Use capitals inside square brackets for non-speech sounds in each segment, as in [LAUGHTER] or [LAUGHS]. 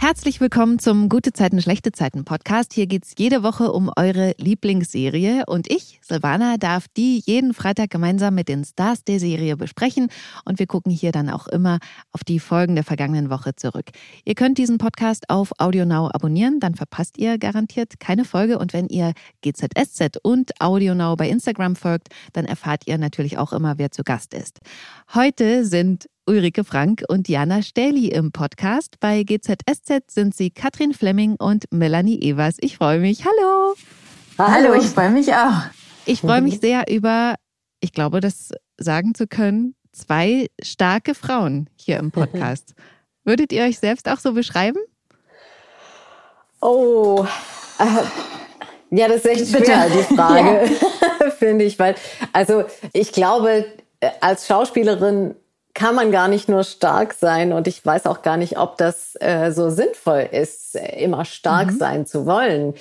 Herzlich willkommen zum Gute Zeiten, schlechte Zeiten Podcast. Hier geht's jede Woche um eure Lieblingsserie und ich, Silvana, darf die jeden Freitag gemeinsam mit den Stars der Serie besprechen und wir gucken hier dann auch immer auf die Folgen der vergangenen Woche zurück. Ihr könnt diesen Podcast auf AudioNow abonnieren, dann verpasst ihr garantiert keine Folge und wenn ihr GZSZ und AudioNow bei Instagram folgt, dann erfahrt ihr natürlich auch immer, wer zu Gast ist. Heute sind Ulrike Frank und Jana Stähli im Podcast. Bei GZSZ sind sie Katrin Flemming und Melanie Evers. Ich freue mich. Hallo. Hallo, ich freue mich auch. Ich freue mich sehr über, ich glaube, das sagen zu können, zwei starke Frauen hier im Podcast. [LAUGHS] Würdet ihr euch selbst auch so beschreiben? Oh, äh, ja, das ist echt schwer, Bitte. die Frage, [LAUGHS] ja. [LAUGHS] finde ich, weil, also ich glaube, äh, als Schauspielerin kann man gar nicht nur stark sein und ich weiß auch gar nicht, ob das äh, so sinnvoll ist, immer stark mhm. sein zu wollen.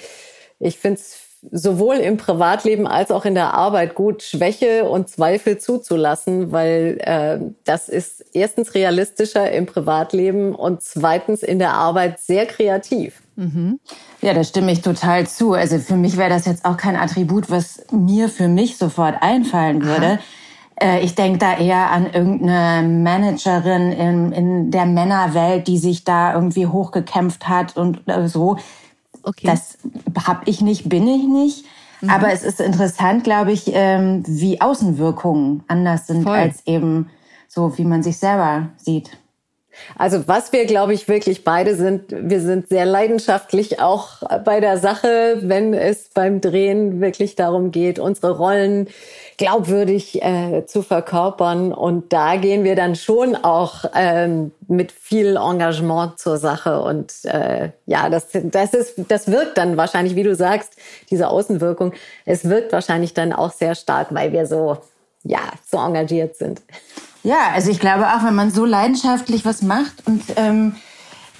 Ich finde es sowohl im Privatleben als auch in der Arbeit gut, Schwäche und Zweifel zuzulassen, weil äh, das ist erstens realistischer im Privatleben und zweitens in der Arbeit sehr kreativ. Mhm. Ja, da stimme ich total zu. Also für mich wäre das jetzt auch kein Attribut, was mir für mich sofort einfallen würde. Aha. Äh, ich denke da eher an irgendeine Managerin in, in der Männerwelt, die sich da irgendwie hochgekämpft hat und äh, so. Okay. Das habe ich nicht, bin ich nicht. Mhm. Aber es ist interessant, glaube ich, ähm, wie Außenwirkungen anders sind Voll. als eben so, wie man sich selber sieht. Also was wir, glaube ich, wirklich beide sind, wir sind sehr leidenschaftlich auch bei der Sache, wenn es beim Drehen wirklich darum geht, unsere Rollen glaubwürdig äh, zu verkörpern. Und da gehen wir dann schon auch ähm, mit viel Engagement zur Sache. Und äh, ja, das, das, ist, das wirkt dann wahrscheinlich, wie du sagst, diese Außenwirkung, es wirkt wahrscheinlich dann auch sehr stark, weil wir so, ja, so engagiert sind. Ja, also ich glaube auch, wenn man so leidenschaftlich was macht und ähm,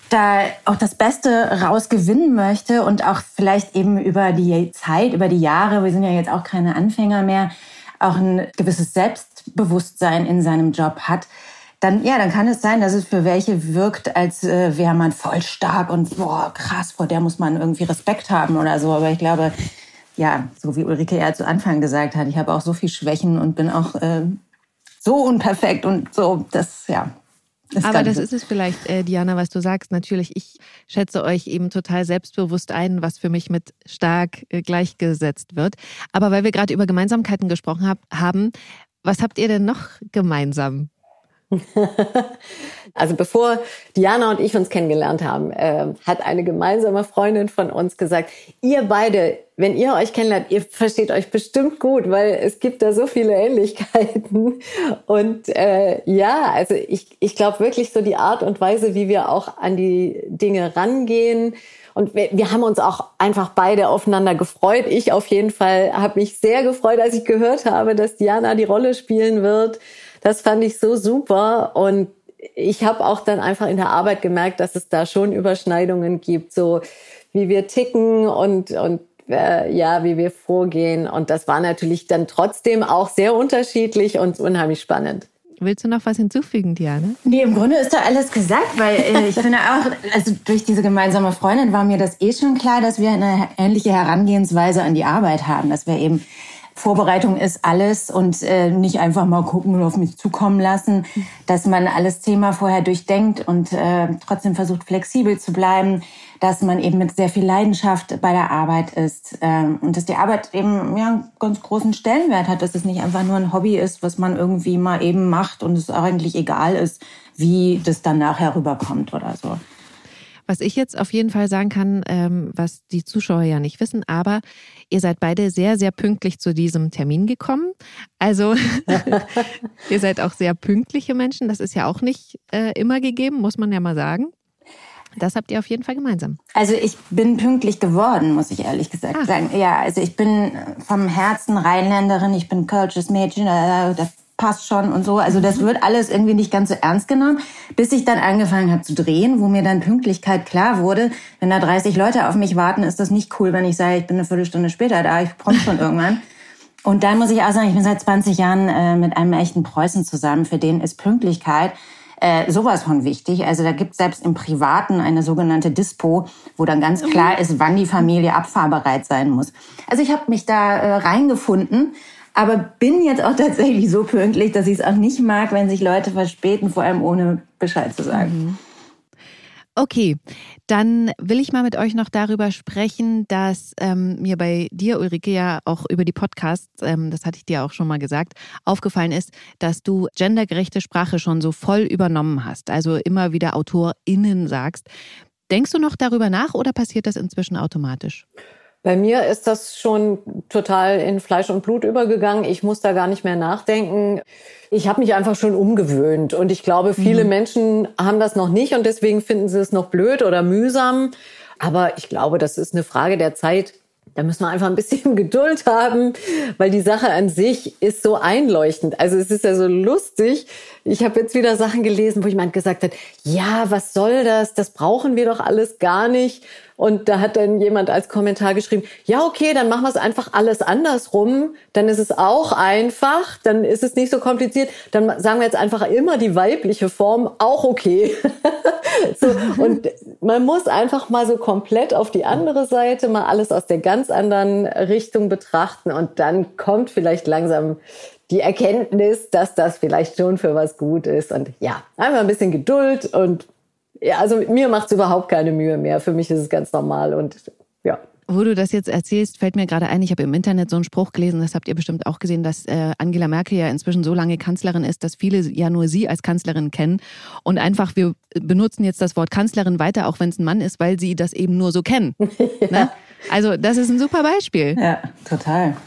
da auch das Beste rausgewinnen möchte und auch vielleicht eben über die Zeit, über die Jahre, wir sind ja jetzt auch keine Anfänger mehr, auch ein gewisses Selbstbewusstsein in seinem Job hat, dann ja, dann kann es sein, dass es für welche wirkt, als äh, wäre man voll stark und boah, krass, vor der muss man irgendwie Respekt haben oder so. Aber ich glaube, ja, so wie Ulrike ja zu Anfang gesagt hat, ich habe auch so viel Schwächen und bin auch äh, so unperfekt und so, das, ja. Das Aber das ist es vielleicht, äh, Diana, was du sagst. Natürlich, ich schätze euch eben total selbstbewusst ein, was für mich mit stark äh, gleichgesetzt wird. Aber weil wir gerade über Gemeinsamkeiten gesprochen hab, haben, was habt ihr denn noch gemeinsam? [LAUGHS] Also bevor Diana und ich uns kennengelernt haben, äh, hat eine gemeinsame Freundin von uns gesagt, ihr beide, wenn ihr euch kennenlernt, ihr versteht euch bestimmt gut, weil es gibt da so viele Ähnlichkeiten. [LAUGHS] Und äh, ja, also ich, ich glaube wirklich so die Art und Weise, wie wir auch an die Dinge rangehen. Und wir, wir haben uns auch einfach beide aufeinander gefreut. Ich auf jeden Fall habe mich sehr gefreut, als ich gehört habe, dass Diana die Rolle spielen wird. Das fand ich so super und ich habe auch dann einfach in der Arbeit gemerkt, dass es da schon Überschneidungen gibt, so wie wir ticken und und äh, ja, wie wir vorgehen. Und das war natürlich dann trotzdem auch sehr unterschiedlich und unheimlich spannend. Willst du noch was hinzufügen, Diane? Nee, im Grunde ist da alles gesagt, weil äh, [LAUGHS] ich finde auch, also durch diese gemeinsame Freundin war mir das eh schon klar, dass wir eine ähnliche Herangehensweise an die Arbeit haben, dass wir eben Vorbereitung ist alles und äh, nicht einfach mal gucken und auf mich zukommen lassen, dass man alles Thema vorher durchdenkt und äh, trotzdem versucht flexibel zu bleiben, dass man eben mit sehr viel Leidenschaft bei der Arbeit ist äh, und dass die Arbeit eben ja, einen ganz großen Stellenwert hat, dass es nicht einfach nur ein Hobby ist, was man irgendwie mal eben macht und es eigentlich egal ist, wie das dann nachher rüberkommt oder so. Was ich jetzt auf jeden Fall sagen kann, ähm, was die Zuschauer ja nicht wissen, aber ihr seid beide sehr, sehr pünktlich zu diesem Termin gekommen. Also [LAUGHS] ihr seid auch sehr pünktliche Menschen. Das ist ja auch nicht äh, immer gegeben, muss man ja mal sagen. Das habt ihr auf jeden Fall gemeinsam. Also ich bin pünktlich geworden, muss ich ehrlich gesagt Ach. sagen. Ja, also ich bin vom Herzen Rheinländerin, ich bin Kölsches Mädchen, äh, passt schon und so. Also das wird alles irgendwie nicht ganz so ernst genommen, bis ich dann angefangen habe zu drehen, wo mir dann Pünktlichkeit klar wurde. Wenn da 30 Leute auf mich warten, ist das nicht cool, wenn ich sage, ich bin eine Viertelstunde später da, ich komme schon irgendwann. Und dann muss ich auch sagen, ich bin seit 20 Jahren äh, mit einem echten Preußen zusammen. Für den ist Pünktlichkeit äh, sowas von wichtig. Also da gibt es selbst im Privaten eine sogenannte Dispo, wo dann ganz klar ist, wann die Familie abfahrbereit sein muss. Also ich habe mich da äh, reingefunden, aber bin jetzt auch tatsächlich so pünktlich, dass ich es auch nicht mag, wenn sich Leute verspäten, vor allem ohne Bescheid zu sagen. Mhm. Okay, dann will ich mal mit euch noch darüber sprechen, dass ähm, mir bei dir, Ulrike, ja auch über die Podcasts, ähm, das hatte ich dir auch schon mal gesagt, aufgefallen ist, dass du gendergerechte Sprache schon so voll übernommen hast. Also immer wieder AutorInnen sagst. Denkst du noch darüber nach oder passiert das inzwischen automatisch? Bei mir ist das schon total in Fleisch und Blut übergegangen. Ich muss da gar nicht mehr nachdenken. Ich habe mich einfach schon umgewöhnt und ich glaube, viele mhm. Menschen haben das noch nicht und deswegen finden sie es noch blöd oder mühsam. Aber ich glaube, das ist eine Frage der Zeit. Da müssen wir einfach ein bisschen [LAUGHS] Geduld haben, weil die Sache an sich ist so einleuchtend. Also es ist ja so lustig. Ich habe jetzt wieder Sachen gelesen, wo jemand gesagt hat, ja, was soll das? Das brauchen wir doch alles gar nicht. Und da hat dann jemand als Kommentar geschrieben, ja, okay, dann machen wir es einfach alles andersrum. Dann ist es auch einfach, dann ist es nicht so kompliziert. Dann sagen wir jetzt einfach immer die weibliche Form, auch okay. [LAUGHS] so, und man muss einfach mal so komplett auf die andere Seite, mal alles aus der ganz anderen Richtung betrachten. Und dann kommt vielleicht langsam die Erkenntnis, dass das vielleicht schon für was gut ist. Und ja, einfach ein bisschen Geduld und ja, also mir macht es überhaupt keine Mühe mehr. Für mich ist es ganz normal und ja. Wo du das jetzt erzählst, fällt mir gerade ein, ich habe im Internet so einen Spruch gelesen, das habt ihr bestimmt auch gesehen, dass äh, Angela Merkel ja inzwischen so lange Kanzlerin ist, dass viele ja nur sie als Kanzlerin kennen. Und einfach, wir benutzen jetzt das Wort Kanzlerin weiter, auch wenn es ein Mann ist, weil sie das eben nur so kennen. ja. [LAUGHS] ne? Also das ist ein super Beispiel. Ja, total.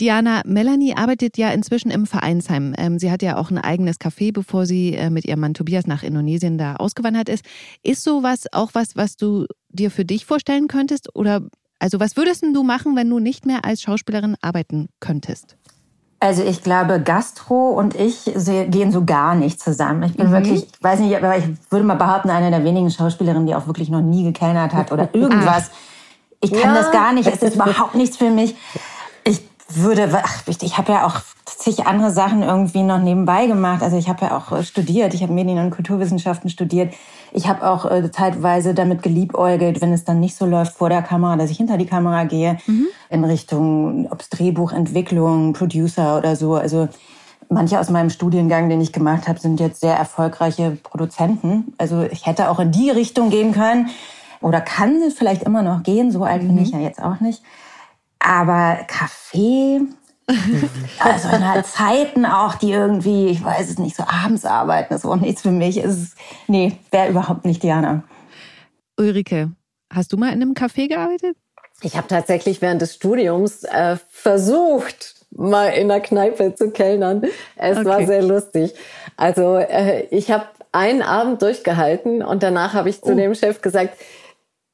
Diana, Melanie arbeitet ja inzwischen im Vereinsheim. Ähm, sie hat ja auch ein eigenes Café, bevor sie äh, mit ihrem Mann Tobias nach Indonesien da ausgewandert ist. Ist sowas auch was, was du dir für dich vorstellen könntest? Oder also was würdest du machen, wenn du nicht mehr als Schauspielerin arbeiten könntest? Also ich glaube, Gastro und ich gehen so gar nicht zusammen. Ich bin mhm. wirklich, ich weiß nicht, aber ich würde mal behaupten, eine der wenigen Schauspielerinnen, die auch wirklich noch nie gekellnert hat oder [LAUGHS] irgendwas. Ich kann ja. das gar nicht. Es ist [LAUGHS] überhaupt nichts für mich würde, ach, ich, ich habe ja auch zig andere Sachen irgendwie noch nebenbei gemacht. Also ich habe ja auch äh, studiert, ich habe Medien- und Kulturwissenschaften studiert. Ich habe auch äh, zeitweise damit geliebäugelt, wenn es dann nicht so läuft vor der Kamera, dass ich hinter die Kamera gehe, mhm. in Richtung, ob's Drehbuchentwicklung, Producer oder so. Also manche aus meinem Studiengang, den ich gemacht habe, sind jetzt sehr erfolgreiche Produzenten. Also ich hätte auch in die Richtung gehen können oder kann vielleicht immer noch gehen. So alt mhm. bin ich ja jetzt auch nicht. Aber Kaffee, [LAUGHS] also in halt Zeiten auch, die irgendwie, ich weiß es nicht, so abends arbeiten, ist auch nichts für mich. Ist, nee, wäre überhaupt nicht Diana. Ulrike, hast du mal in einem Café gearbeitet? Ich habe tatsächlich während des Studiums äh, versucht, mal in der Kneipe zu kellnern. Es okay. war sehr lustig. Also äh, ich habe einen Abend durchgehalten und danach habe ich zu oh. dem Chef gesagt,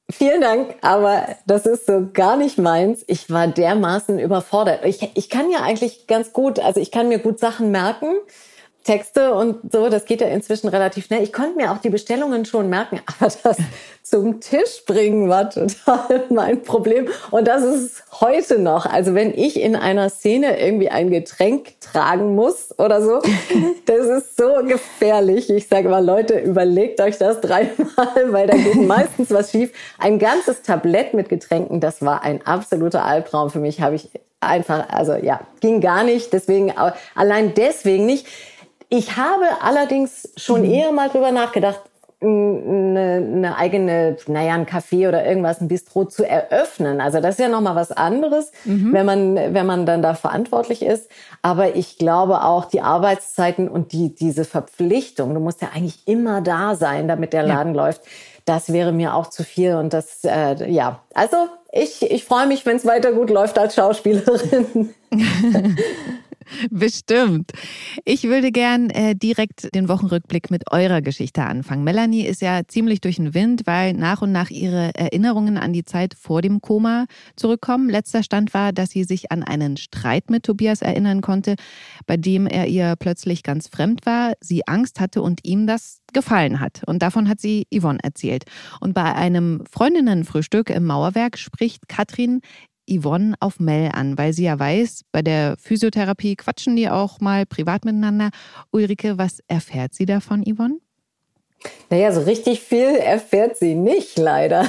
Vielen Dank, aber das ist so gar nicht meins. Ich war dermaßen überfordert. Ich, ich kann ja eigentlich ganz gut, also ich kann mir gut Sachen merken, Texte und so, das geht ja inzwischen relativ schnell. Ich konnte mir auch die Bestellungen schon merken, [LAUGHS] aber das zum Tisch bringen war total [LAUGHS] mein Problem. Und das ist heute noch. Also wenn ich in einer Szene irgendwie ein Getränk tragen muss oder so, [LAUGHS] das ist so gefährlich. Ich sage mal, Leute, überlegt euch das dreimal, weil da geht meistens was schief. Ein ganzes Tablett mit Getränken, das war ein absoluter Albtraum für mich. Habe ich einfach, also ja, ging gar nicht. Deswegen, allein deswegen nicht. Ich habe allerdings schon mhm. eher mal drüber nachgedacht, eine, eine eigene, naja, ein Café oder irgendwas, ein Bistro zu eröffnen. Also das ist ja nochmal was anderes, mhm. wenn man, wenn man dann da verantwortlich ist. Aber ich glaube auch die Arbeitszeiten und die, diese Verpflichtung, du musst ja eigentlich immer da sein, damit der Laden ja. läuft. Das wäre mir auch zu viel und das, äh, ja. Also ich, ich freue mich, wenn es weiter gut läuft als Schauspielerin. [LAUGHS] [LAUGHS] [LAUGHS] Bestimmt. Ich würde gern äh, direkt den Wochenrückblick mit eurer Geschichte anfangen. Melanie ist ja ziemlich durch den Wind, weil nach und nach ihre Erinnerungen an die Zeit vor dem Koma zurückkommen. Letzter Stand war, dass sie sich an einen Streit mit Tobias erinnern konnte, bei dem er ihr plötzlich ganz fremd war, sie Angst hatte und ihm das gefallen hat. Und davon hat sie Yvonne erzählt. Und bei einem Freundinnenfrühstück im Mauerwerk spricht Katrin Yvonne auf Mel an, weil sie ja weiß, bei der Physiotherapie quatschen die auch mal privat miteinander. Ulrike, was erfährt sie davon, Yvonne? Naja, so richtig viel erfährt sie nicht, leider.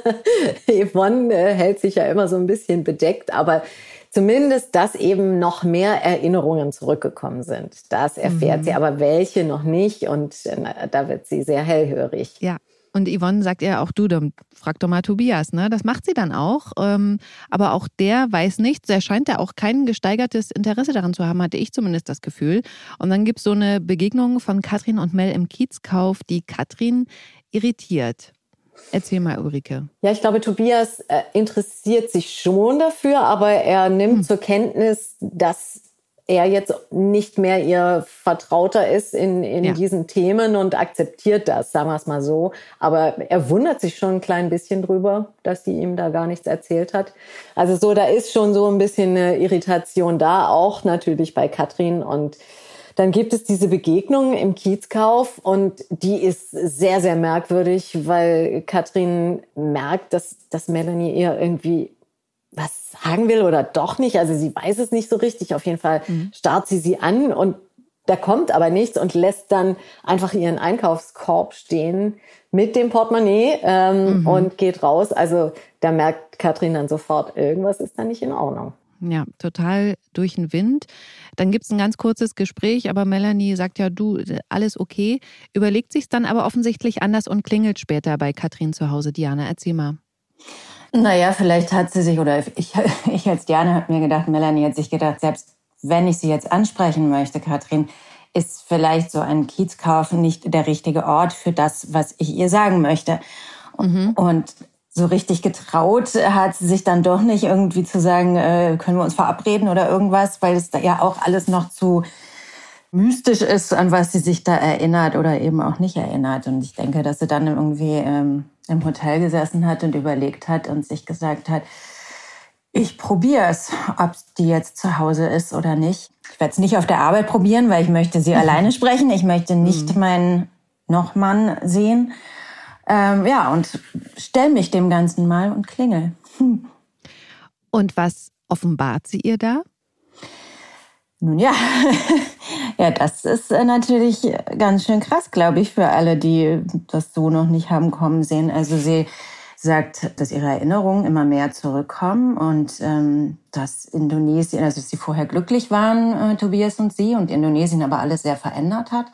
[LAUGHS] Yvonne äh, hält sich ja immer so ein bisschen bedeckt, aber zumindest, dass eben noch mehr Erinnerungen zurückgekommen sind. Das erfährt mhm. sie, aber welche noch nicht und äh, da wird sie sehr hellhörig. Ja, und Yvonne sagt ja auch, du, dann frag doch mal Tobias, ne? Das macht sie dann auch. Ähm, aber auch der weiß nichts. Der scheint ja auch kein gesteigertes Interesse daran zu haben, hatte ich zumindest das Gefühl. Und dann gibt es so eine Begegnung von Katrin und Mel im Kiezkauf, die Katrin irritiert. Erzähl mal, Ulrike. Ja, ich glaube, Tobias äh, interessiert sich schon dafür, aber er nimmt hm. zur Kenntnis, dass er jetzt nicht mehr ihr Vertrauter ist in, in ja. diesen Themen und akzeptiert das, sagen wir es mal so. Aber er wundert sich schon ein klein bisschen drüber, dass die ihm da gar nichts erzählt hat. Also so, da ist schon so ein bisschen eine Irritation da, auch natürlich bei Katrin und dann gibt es diese Begegnung im Kiezkauf und die ist sehr, sehr merkwürdig, weil Katrin merkt, dass, dass Melanie ihr irgendwie was sagen will oder doch nicht. Also sie weiß es nicht so richtig. Auf jeden Fall mhm. starrt sie sie an und da kommt aber nichts und lässt dann einfach ihren Einkaufskorb stehen mit dem Portemonnaie ähm, mhm. und geht raus. Also da merkt Katrin dann sofort, irgendwas ist da nicht in Ordnung. Ja, total durch den Wind. Dann gibt es ein ganz kurzes Gespräch, aber Melanie sagt ja, du, alles okay, überlegt sich dann aber offensichtlich anders und klingelt später bei Katrin zu Hause. Diana, erzähl mal. Naja, vielleicht hat sie sich, oder ich, [LAUGHS] ich als Diana habe mir gedacht, Melanie hat sich gedacht, selbst wenn ich sie jetzt ansprechen möchte, Katrin, ist vielleicht so ein Kiezkauf nicht der richtige Ort für das, was ich ihr sagen möchte. Mhm. Und so richtig getraut hat sie sich dann doch nicht irgendwie zu sagen, äh, können wir uns verabreden oder irgendwas, weil es da ja auch alles noch zu mystisch ist, an was sie sich da erinnert oder eben auch nicht erinnert. Und ich denke, dass sie dann irgendwie ähm, im Hotel gesessen hat und überlegt hat und sich gesagt hat, ich probiere es, ob die jetzt zu Hause ist oder nicht. Ich werde es nicht auf der Arbeit probieren, weil ich möchte sie [LAUGHS] alleine sprechen. Ich möchte nicht mhm. meinen Nochmann sehen. Ähm, ja, und stell mich dem Ganzen mal und klingel. Hm. Und was offenbart sie ihr da? Nun ja, [LAUGHS] ja, das ist äh, natürlich ganz schön krass, glaube ich, für alle, die das so noch nicht haben kommen sehen. Also sie sagt, dass ihre Erinnerungen immer mehr zurückkommen und ähm, dass Indonesien, also sie vorher glücklich waren, äh, Tobias und sie, und Indonesien aber alles sehr verändert hat.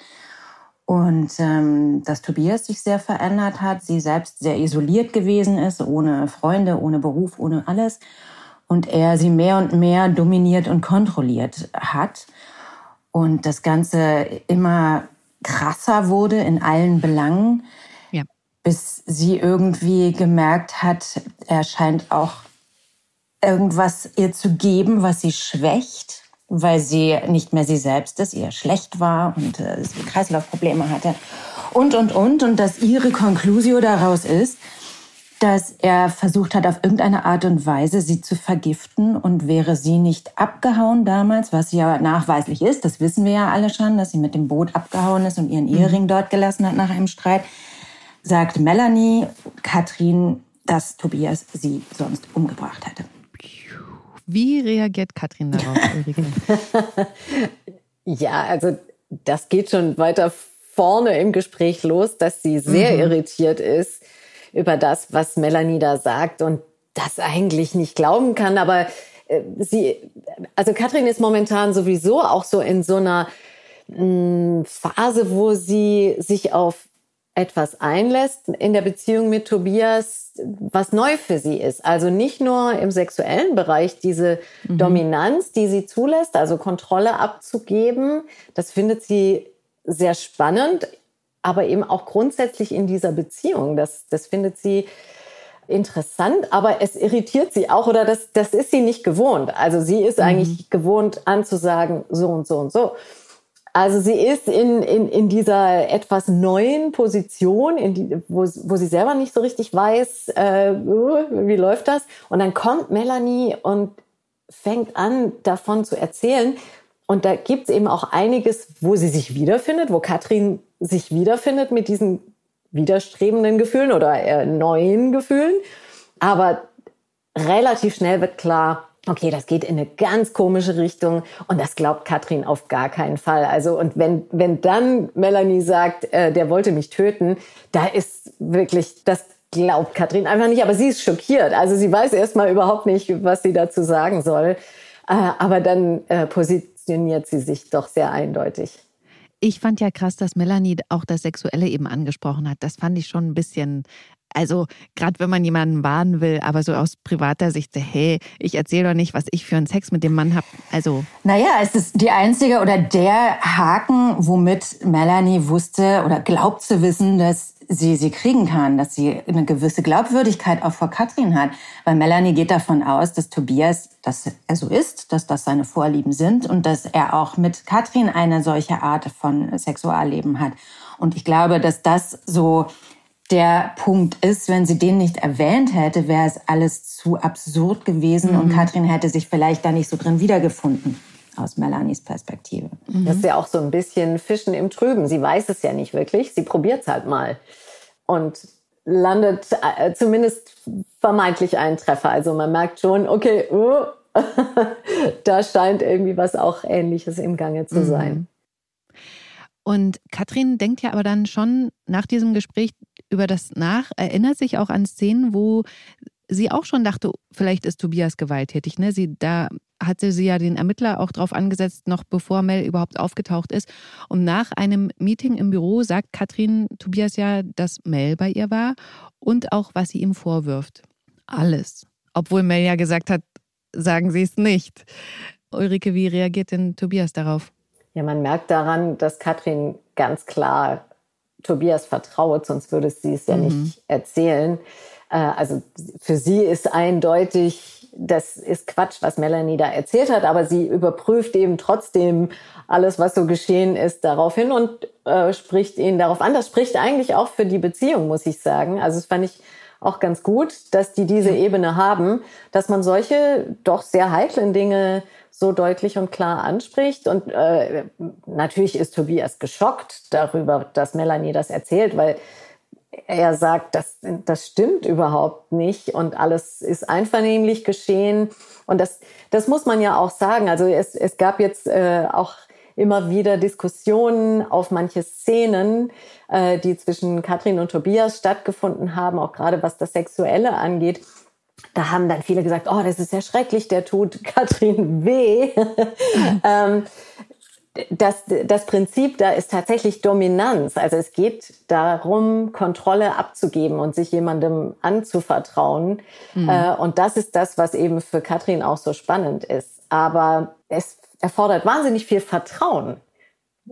Und ähm, dass Tobias sich sehr verändert hat, sie selbst sehr isoliert gewesen ist, ohne Freunde, ohne Beruf, ohne alles und er sie mehr und mehr dominiert und kontrolliert hat und das Ganze immer krasser wurde in allen Belangen, ja. bis sie irgendwie gemerkt hat, er scheint auch irgendwas ihr zu geben, was sie schwächt, weil sie nicht mehr sie selbst ist, ihr schlecht war und äh, Kreislaufprobleme hatte und, und, und. Und dass ihre Konklusio daraus ist, dass er versucht hat, auf irgendeine Art und Weise sie zu vergiften und wäre sie nicht abgehauen damals, was ja nachweislich ist, das wissen wir ja alle schon, dass sie mit dem Boot abgehauen ist und ihren mhm. Ehering dort gelassen hat nach einem Streit, sagt Melanie Katrin, dass Tobias sie sonst umgebracht hätte. Wie reagiert Katrin darauf, [LAUGHS] Ulrike? ja, also das geht schon weiter vorne im Gespräch los, dass sie sehr mhm. irritiert ist über das, was Melanie da sagt und das eigentlich nicht glauben kann. Aber äh, sie, also Katrin ist momentan sowieso auch so in so einer mh, hm, Phase, wo sie sich auf etwas einlässt in der Beziehung mit Tobias, was neu für sie ist. Also nicht nur im sexuellen Bereich diese mhm. Dominanz, die sie zulässt, also Kontrolle abzugeben, das findet sie sehr spannend aber eben auch grundsätzlich in dieser Beziehung. Das, das findet sie interessant, aber es irritiert sie auch oder das, das ist sie nicht gewohnt. Also sie ist mhm. eigentlich gewohnt anzusagen, so und so und so. Also sie ist in, in, in dieser etwas neuen Position, in die, wo, wo sie selber nicht so richtig weiß, äh, wie läuft das. Und dann kommt Melanie und fängt an, davon zu erzählen. Und da gibt es eben auch einiges, wo sie sich wiederfindet, wo Katrin sich wiederfindet mit diesen widerstrebenden Gefühlen oder äh, neuen Gefühlen. Aber relativ schnell wird klar, okay, das geht in eine ganz komische Richtung und das glaubt Katrin auf gar keinen Fall. Also und wenn wenn dann Melanie sagt, äh, der wollte mich töten, da ist wirklich das glaubt Katrin einfach nicht, aber sie ist schockiert. Also sie weiß erstmal überhaupt nicht, was sie dazu sagen soll. Äh, aber dann äh, positioniert sie sich doch sehr eindeutig. Ich fand ja krass, dass Melanie auch das Sexuelle eben angesprochen hat. Das fand ich schon ein bisschen also gerade wenn man jemanden warnen will, aber so aus privater Sicht, hey, ich erzähle doch nicht, was ich für einen Sex mit dem Mann habe. Also. Naja, es ist die einzige oder der Haken, womit Melanie wusste oder glaubt zu wissen, dass sie sie kriegen kann, dass sie eine gewisse Glaubwürdigkeit auch vor Katrin hat. Weil Melanie geht davon aus, dass Tobias, dass er so ist, dass das seine Vorlieben sind und dass er auch mit Katrin eine solche Art von Sexualleben hat. Und ich glaube, dass das so der Punkt ist, wenn sie den nicht erwähnt hätte, wäre es alles zu absurd gewesen mhm. und Katrin hätte sich vielleicht da nicht so drin wiedergefunden aus Melanies Perspektive. Mhm. Das ist ja auch so ein bisschen Fischen im Trüben. Sie weiß es ja nicht wirklich, sie probiert es halt mal und landet äh, zumindest vermeintlich einen Treffer. Also man merkt schon, okay, uh, [LAUGHS] da scheint irgendwie was auch Ähnliches im Gange zu mhm. sein. Und Katrin denkt ja aber dann schon nach diesem Gespräch über das nach, erinnert sich auch an Szenen, wo sie auch schon dachte, vielleicht ist Tobias gewalttätig. Ne? Sie, da hatte sie ja den Ermittler auch drauf angesetzt, noch bevor Mel überhaupt aufgetaucht ist. Und nach einem Meeting im Büro sagt Katrin Tobias ja, dass Mel bei ihr war und auch, was sie ihm vorwirft. Alles. Obwohl Mel ja gesagt hat, sagen Sie es nicht. Ulrike, wie reagiert denn Tobias darauf? Ja, man merkt daran, dass Katrin ganz klar Tobias vertraut, sonst würde sie es ja mhm. nicht erzählen. Äh, also für sie ist eindeutig, das ist Quatsch, was Melanie da erzählt hat, aber sie überprüft eben trotzdem alles, was so geschehen ist, daraufhin und äh, spricht ihn darauf an. Das spricht eigentlich auch für die Beziehung, muss ich sagen. Also es fand ich auch ganz gut, dass die diese Ebene haben, dass man solche doch sehr heiklen Dinge so deutlich und klar anspricht. Und äh, natürlich ist Tobias geschockt darüber, dass Melanie das erzählt, weil er sagt, das, das stimmt überhaupt nicht und alles ist einvernehmlich geschehen. Und das, das muss man ja auch sagen. Also es, es gab jetzt äh, auch immer wieder Diskussionen auf manche Szenen, äh, die zwischen Katrin und Tobias stattgefunden haben, auch gerade was das Sexuelle angeht da haben dann viele gesagt, oh, das ist ja schrecklich, der tut [LAUGHS] Katrin weh. [LAUGHS] ähm, das, das Prinzip da ist tatsächlich Dominanz. Also es geht darum, Kontrolle abzugeben und sich jemandem anzuvertrauen. Mhm. Äh, und das ist das, was eben für Katrin auch so spannend ist. Aber es erfordert wahnsinnig viel Vertrauen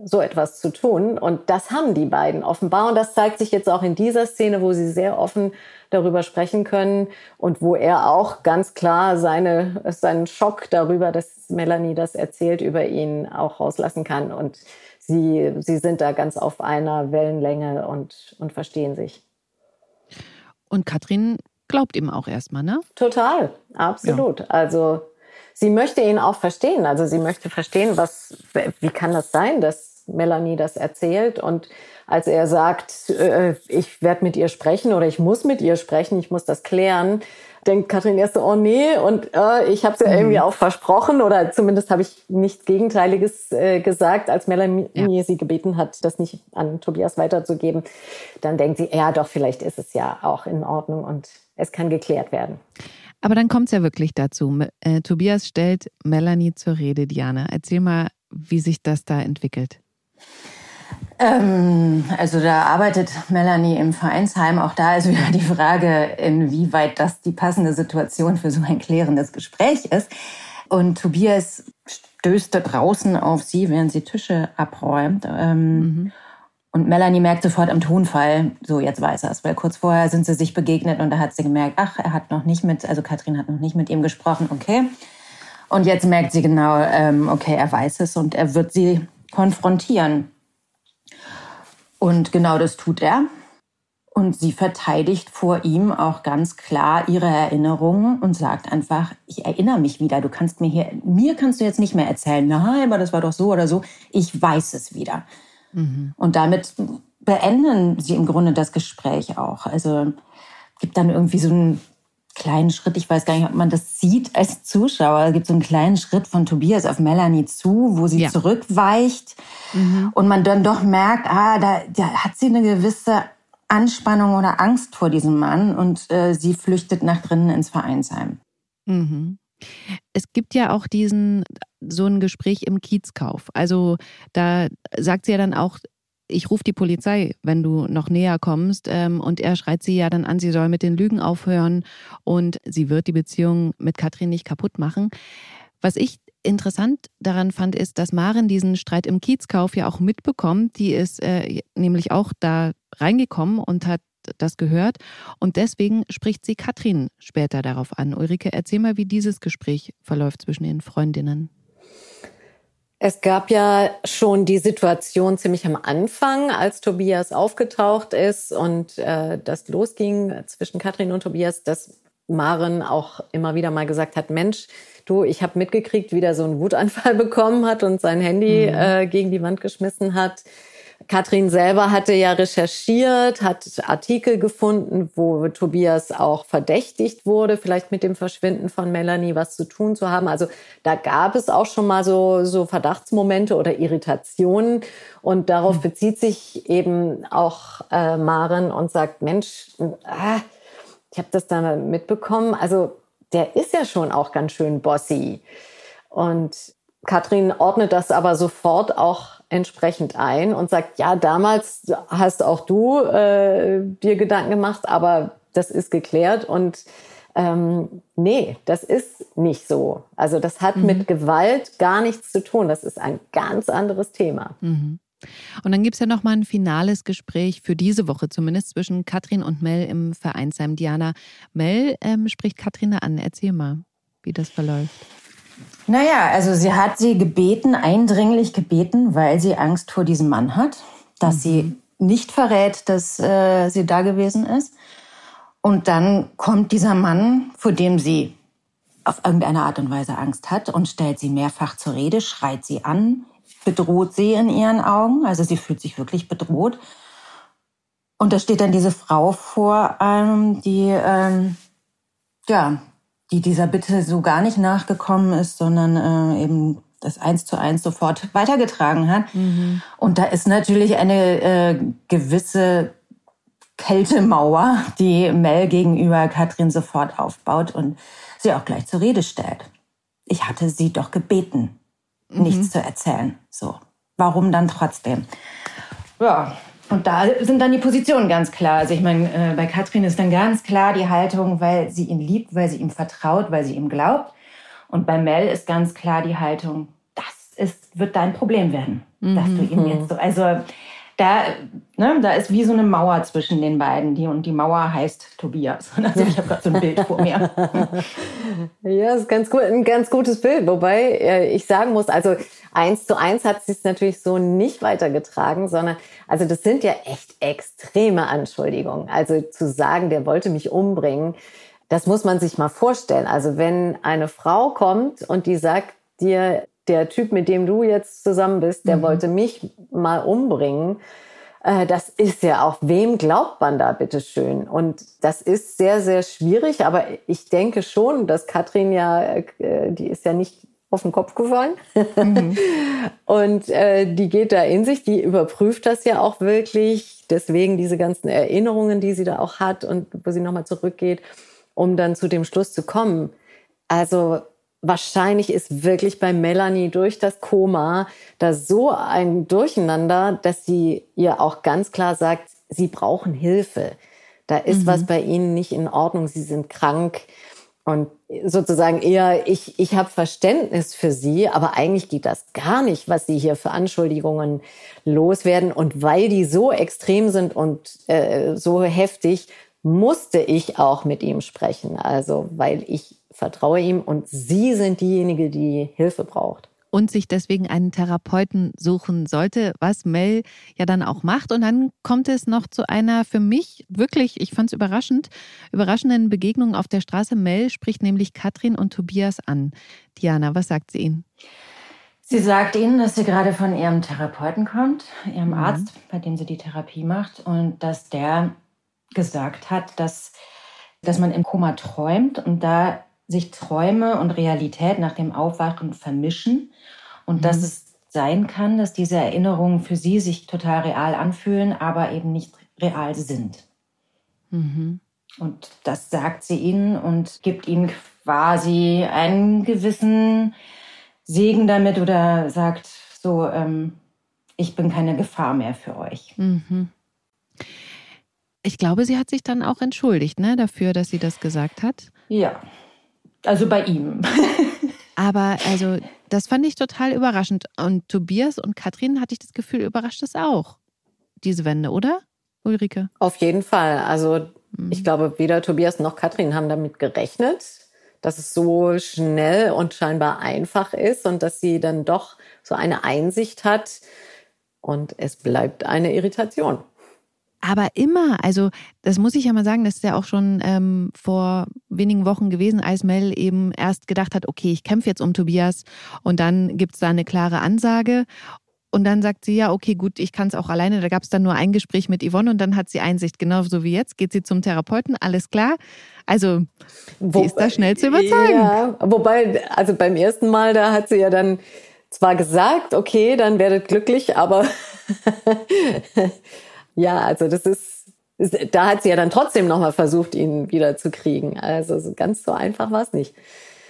so etwas zu tun. Und das haben die beiden offenbar. Und das zeigt sich jetzt auch in dieser Szene, wo sie sehr offen darüber sprechen können und wo er auch ganz klar seine, seinen Schock darüber, dass Melanie das erzählt, über ihn auch rauslassen kann. Und sie, sie sind da ganz auf einer Wellenlänge und, und verstehen sich. Und Katrin glaubt ihm auch erstmal, ne? Total, absolut. Ja. Also sie möchte ihn auch verstehen. Also sie möchte verstehen, was, wie kann das sein, dass Melanie das erzählt und als er sagt, äh, ich werde mit ihr sprechen oder ich muss mit ihr sprechen, ich muss das klären, denkt Katrin erst so, oh nee, und äh, ich habe es ja mhm. irgendwie auch versprochen oder zumindest habe ich nichts Gegenteiliges äh, gesagt, als Melanie ja. sie gebeten hat, das nicht an Tobias weiterzugeben. Dann denkt sie, ja doch, vielleicht ist es ja auch in Ordnung und es kann geklärt werden. Aber dann kommt es ja wirklich dazu. Äh, Tobias stellt Melanie zur Rede, Diana. Erzähl mal, wie sich das da entwickelt. Ähm, also da arbeitet Melanie im Vereinsheim. Auch da ist wieder die Frage, inwieweit das die passende Situation für so ein klärendes Gespräch ist. Und Tobias stößt da draußen auf sie, während sie Tische abräumt. Ähm, mhm. Und Melanie merkt sofort am Tonfall, so jetzt weiß er es, weil kurz vorher sind sie sich begegnet und da hat sie gemerkt, ach, er hat noch nicht mit, also Katrin hat noch nicht mit ihm gesprochen, okay. Und jetzt merkt sie genau, ähm, okay, er weiß es und er wird sie konfrontieren. Und genau das tut er. Und sie verteidigt vor ihm auch ganz klar ihre Erinnerungen und sagt einfach, ich erinnere mich wieder. Du kannst mir hier, mir kannst du jetzt nicht mehr erzählen, nein, aber das war doch so oder so. Ich weiß es wieder. Mhm. Und damit beenden sie im Grunde das Gespräch auch. Also gibt dann irgendwie so einen kleinen Schritt, ich weiß gar nicht, ob man das sieht als Zuschauer. Es gibt so einen kleinen Schritt von Tobias auf Melanie zu, wo sie ja. zurückweicht mhm. und man dann doch merkt, ah, da, da hat sie eine gewisse Anspannung oder Angst vor diesem Mann und äh, sie flüchtet nach drinnen ins Vereinsheim. Mhm. Es gibt ja auch diesen, so ein Gespräch im Kiezkauf. Also da sagt sie ja dann auch, ich rufe die Polizei, wenn du noch näher kommst. Ähm, und er schreit sie ja dann an, sie soll mit den Lügen aufhören und sie wird die Beziehung mit Katrin nicht kaputt machen. Was ich interessant daran fand, ist, dass Maren diesen Streit im Kiezkauf ja auch mitbekommt. Die ist äh, nämlich auch da reingekommen und hat das gehört. Und deswegen spricht sie Katrin später darauf an. Ulrike, erzähl mal, wie dieses Gespräch verläuft zwischen den Freundinnen. Es gab ja schon die Situation ziemlich am Anfang, als Tobias aufgetaucht ist und äh, das losging zwischen Katrin und Tobias, dass Maren auch immer wieder mal gesagt hat, Mensch, du, ich habe mitgekriegt, wie der so einen Wutanfall [LAUGHS] bekommen hat und sein Handy mhm. äh, gegen die Wand geschmissen hat. Katrin selber hatte ja recherchiert, hat Artikel gefunden, wo Tobias auch verdächtigt wurde, vielleicht mit dem Verschwinden von Melanie was zu tun zu haben. Also da gab es auch schon mal so, so Verdachtsmomente oder Irritationen. Und darauf hm. bezieht sich eben auch äh, Maren und sagt, Mensch, ah, ich habe das da mitbekommen. Also der ist ja schon auch ganz schön bossy. Und Katrin ordnet das aber sofort auch entsprechend ein und sagt, ja, damals hast auch du äh, dir Gedanken gemacht, aber das ist geklärt und ähm, nee, das ist nicht so. Also das hat mhm. mit Gewalt gar nichts zu tun. Das ist ein ganz anderes Thema. Mhm. Und dann gibt es ja noch mal ein finales Gespräch für diese Woche zumindest zwischen Katrin und Mel im Vereinsheim. Diana, Mel ähm, spricht Katrin an. Erzähl mal, wie das verläuft. Naja, also sie hat sie gebeten, eindringlich gebeten, weil sie Angst vor diesem Mann hat, dass mhm. sie nicht verrät, dass äh, sie da gewesen ist. Und dann kommt dieser Mann, vor dem sie auf irgendeine Art und Weise Angst hat und stellt sie mehrfach zur Rede, schreit sie an, bedroht sie in ihren Augen. Also sie fühlt sich wirklich bedroht. Und da steht dann diese Frau vor einem, die ähm, ja die dieser Bitte so gar nicht nachgekommen ist, sondern äh, eben das eins zu eins sofort weitergetragen hat. Mhm. Und da ist natürlich eine äh, gewisse Kältemauer, die Mel gegenüber Katrin sofort aufbaut und sie auch gleich zur Rede stellt. Ich hatte sie doch gebeten, mhm. nichts zu erzählen. So, warum dann trotzdem? Ja, und da sind dann die Positionen ganz klar. Also ich meine, äh, bei Katrin ist dann ganz klar die Haltung, weil sie ihn liebt, weil sie ihm vertraut, weil sie ihm glaubt. Und bei Mel ist ganz klar die Haltung, das ist, wird dein Problem werden, mhm. dass du ihm jetzt so, also da, ne, da ist wie so eine Mauer zwischen den beiden. Die, und die Mauer heißt Tobias. [LAUGHS] Also ich habe gerade so ein Bild vor mir. [LAUGHS] ja, ist ganz gut, ein ganz gutes Bild. Wobei äh, ich sagen muss, also eins zu eins hat sie es natürlich so nicht weitergetragen, sondern also das sind ja echt extreme Anschuldigungen. Also zu sagen, der wollte mich umbringen, das muss man sich mal vorstellen. Also wenn eine Frau kommt und die sagt dir, der Typ, mit dem du jetzt zusammen bist, der mhm. wollte mich mal umbringen. Äh, das ist ja auch, wem glaubt man da, bitteschön? Und das ist sehr, sehr schwierig, aber ich denke schon, dass Katrin ja, äh, die ist ja nicht auf den Kopf gefallen. Mhm. [LAUGHS] und äh, die geht da in sich, die überprüft das ja auch wirklich. Deswegen diese ganzen Erinnerungen, die sie da auch hat und wo sie nochmal zurückgeht, um dann zu dem Schluss zu kommen. Also wahrscheinlich ist wirklich bei Melanie durch das Koma da so ein Durcheinander, dass sie ihr auch ganz klar sagt, sie brauchen Hilfe. Da ist mhm. was bei ihnen nicht in Ordnung, sie sind krank. Und sozusagen eher, ich, ich habe Verständnis für sie, aber eigentlich geht das gar nicht, was sie hier für Anschuldigungen loswerden. Und weil die so extrem sind und äh, so heftig, musste ich auch mit ihm sprechen. Also, weil ich vertraue ihm und sie sind diejenige, die Hilfe braucht und sich deswegen einen Therapeuten suchen sollte, was Mel ja dann auch macht. Und dann kommt es noch zu einer für mich wirklich, ich fand es überraschend, überraschenden Begegnung auf der Straße. Mel spricht nämlich Katrin und Tobias an. Diana, was sagt sie ihnen? Sie sagt ihnen, dass sie gerade von ihrem Therapeuten kommt, ihrem mhm. Arzt, bei dem sie die Therapie macht, und dass der gesagt hat, dass, dass man im Koma träumt und da sich Träume und Realität nach dem Aufwachen vermischen und mhm. dass es sein kann, dass diese Erinnerungen für sie sich total real anfühlen, aber eben nicht real sind. Mhm. Und das sagt sie ihnen und gibt ihnen quasi einen gewissen Segen damit oder sagt so, ähm, ich bin keine Gefahr mehr für euch. Mhm. Ich glaube, sie hat sich dann auch entschuldigt, ne, dafür, dass sie das gesagt hat. Ja. Also bei ihm. [LAUGHS] Aber also, das fand ich total überraschend. Und Tobias und Katrin hatte ich das Gefühl, überrascht es auch, diese Wende, oder, Ulrike? Auf jeden Fall. Also, mhm. ich glaube, weder Tobias noch Katrin haben damit gerechnet, dass es so schnell und scheinbar einfach ist und dass sie dann doch so eine Einsicht hat. Und es bleibt eine Irritation. Aber immer, also das muss ich ja mal sagen, das ist ja auch schon ähm, vor wenigen Wochen gewesen, als Mel eben erst gedacht hat, okay, ich kämpfe jetzt um Tobias und dann gibt es da eine klare Ansage und dann sagt sie, ja, okay, gut, ich kann es auch alleine. Da gab es dann nur ein Gespräch mit Yvonne und dann hat sie Einsicht, genauso wie jetzt, geht sie zum Therapeuten, alles klar. Also, Wo, ist da schnell zu überzeugen. Ja, wobei, also beim ersten Mal, da hat sie ja dann zwar gesagt, okay, dann werdet glücklich, aber [LAUGHS] Ja, also das ist, da hat sie ja dann trotzdem nochmal versucht, ihn wieder zu kriegen. Also ganz so einfach war es nicht.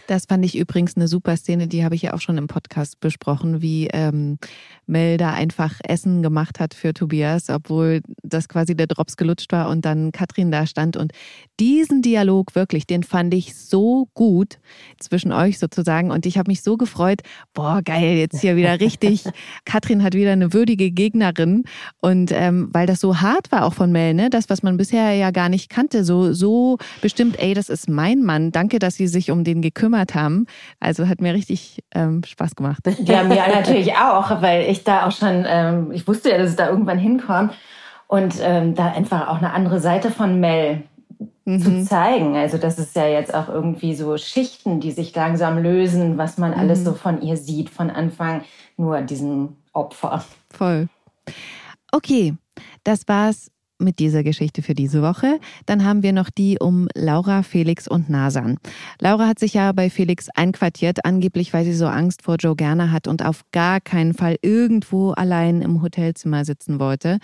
Das fand ich übrigens eine super Szene, die habe ich ja auch schon im Podcast besprochen, wie ähm, Mel da einfach Essen gemacht hat für Tobias, obwohl das quasi der Drops gelutscht war und dann Katrin da stand. Und diesen Dialog wirklich, den fand ich so gut zwischen euch sozusagen. Und ich habe mich so gefreut, boah, geil, jetzt hier wieder richtig. [LAUGHS] Katrin hat wieder eine würdige Gegnerin. Und ähm, weil das so hart war auch von Mel, ne? das, was man bisher ja gar nicht kannte, so, so bestimmt, ey, das ist mein Mann. Danke, dass Sie sich um den gekümmert haben. Also hat mir richtig ähm, Spaß gemacht. [LAUGHS] Ja, mir natürlich auch, weil ich da auch schon, ähm, ich wusste ja, dass es da irgendwann hinkommt. Und ähm, da einfach auch eine andere Seite von Mel mhm. zu zeigen. Also das ist ja jetzt auch irgendwie so Schichten, die sich langsam lösen, was man mhm. alles so von ihr sieht, von Anfang nur diesem Opfer. Voll. Okay, das war's mit dieser Geschichte für diese Woche. Dann haben wir noch die um Laura, Felix und Nasan. Laura hat sich ja bei Felix einquartiert, angeblich weil sie so Angst vor Joe Gerner hat und auf gar keinen Fall irgendwo allein im Hotelzimmer sitzen wollte.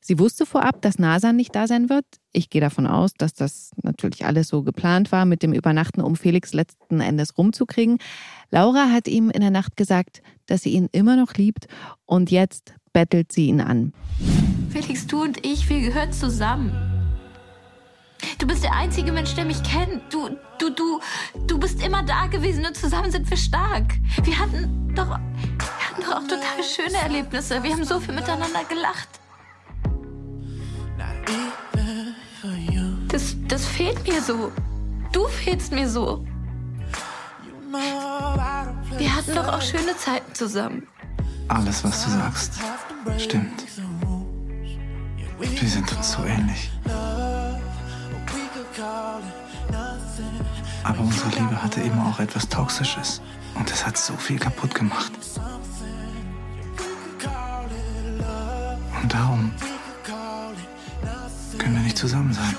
Sie wusste vorab, dass Nasan nicht da sein wird. Ich gehe davon aus, dass das natürlich alles so geplant war mit dem Übernachten, um Felix letzten Endes rumzukriegen. Laura hat ihm in der Nacht gesagt, dass sie ihn immer noch liebt und jetzt bettelt sie ihn an. Felix, du und ich, wir gehören zusammen. Du bist der einzige Mensch, der mich kennt. Du, du, du, du bist immer da gewesen und zusammen sind wir stark. Wir hatten doch, wir hatten doch auch total schöne Erlebnisse. Wir haben so viel miteinander gelacht. Das, das fehlt mir so. Du fehlst mir so. Wir hatten doch auch schöne Zeiten zusammen. Alles, was du sagst, stimmt. Wir sind uns so ähnlich. Aber unsere Liebe hatte immer auch etwas Toxisches. Und es hat so viel kaputt gemacht. Und darum können wir nicht zusammen sein.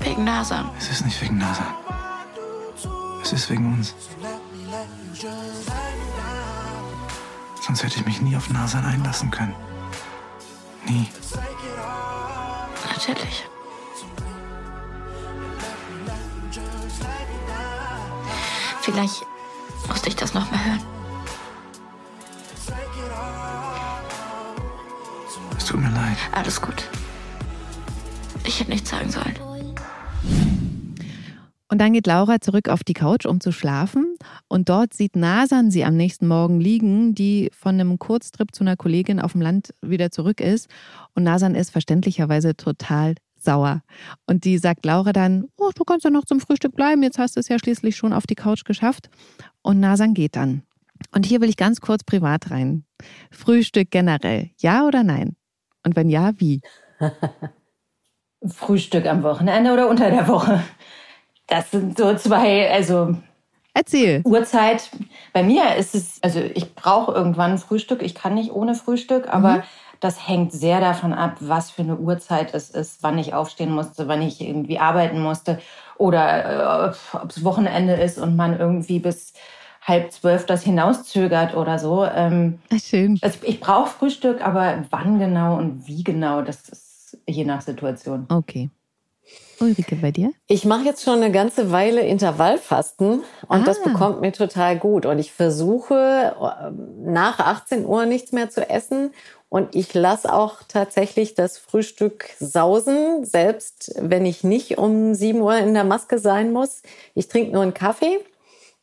Wegen Nasan. Es ist nicht wegen Nasan. Es ist wegen uns. Sonst hätte ich mich nie auf Nasan einlassen können. Nie. Natürlich. Vielleicht musste ich das noch mal hören. Es tut mir leid. Alles gut. Ich hätte nichts sagen sollen. Und dann geht Laura zurück auf die Couch, um zu schlafen. Und dort sieht Nasan sie am nächsten Morgen liegen, die von einem Kurztrip zu einer Kollegin auf dem Land wieder zurück ist. Und Nasan ist verständlicherweise total sauer. Und die sagt Laura dann, oh, du kannst ja noch zum Frühstück bleiben, jetzt hast du es ja schließlich schon auf die Couch geschafft. Und Nasan geht dann. Und hier will ich ganz kurz privat rein. Frühstück generell, ja oder nein? Und wenn ja, wie? [LAUGHS] Frühstück am Wochenende oder unter der Woche? Das sind so zwei, also Erzähl. Uhrzeit. Bei mir ist es, also ich brauche irgendwann Frühstück. Ich kann nicht ohne Frühstück, aber mhm. das hängt sehr davon ab, was für eine Uhrzeit es ist, wann ich aufstehen musste, wann ich irgendwie arbeiten musste oder äh, ob es Wochenende ist und man irgendwie bis halb zwölf das hinauszögert oder so. Ähm, Schön. Also ich brauche Frühstück, aber wann genau und wie genau, das ist je nach Situation. Okay. Ulrike, bei dir? Ich mache jetzt schon eine ganze Weile Intervallfasten und ah. das bekommt mir total gut. Und ich versuche nach 18 Uhr nichts mehr zu essen. Und ich lasse auch tatsächlich das Frühstück sausen, selbst wenn ich nicht um 7 Uhr in der Maske sein muss. Ich trinke nur einen Kaffee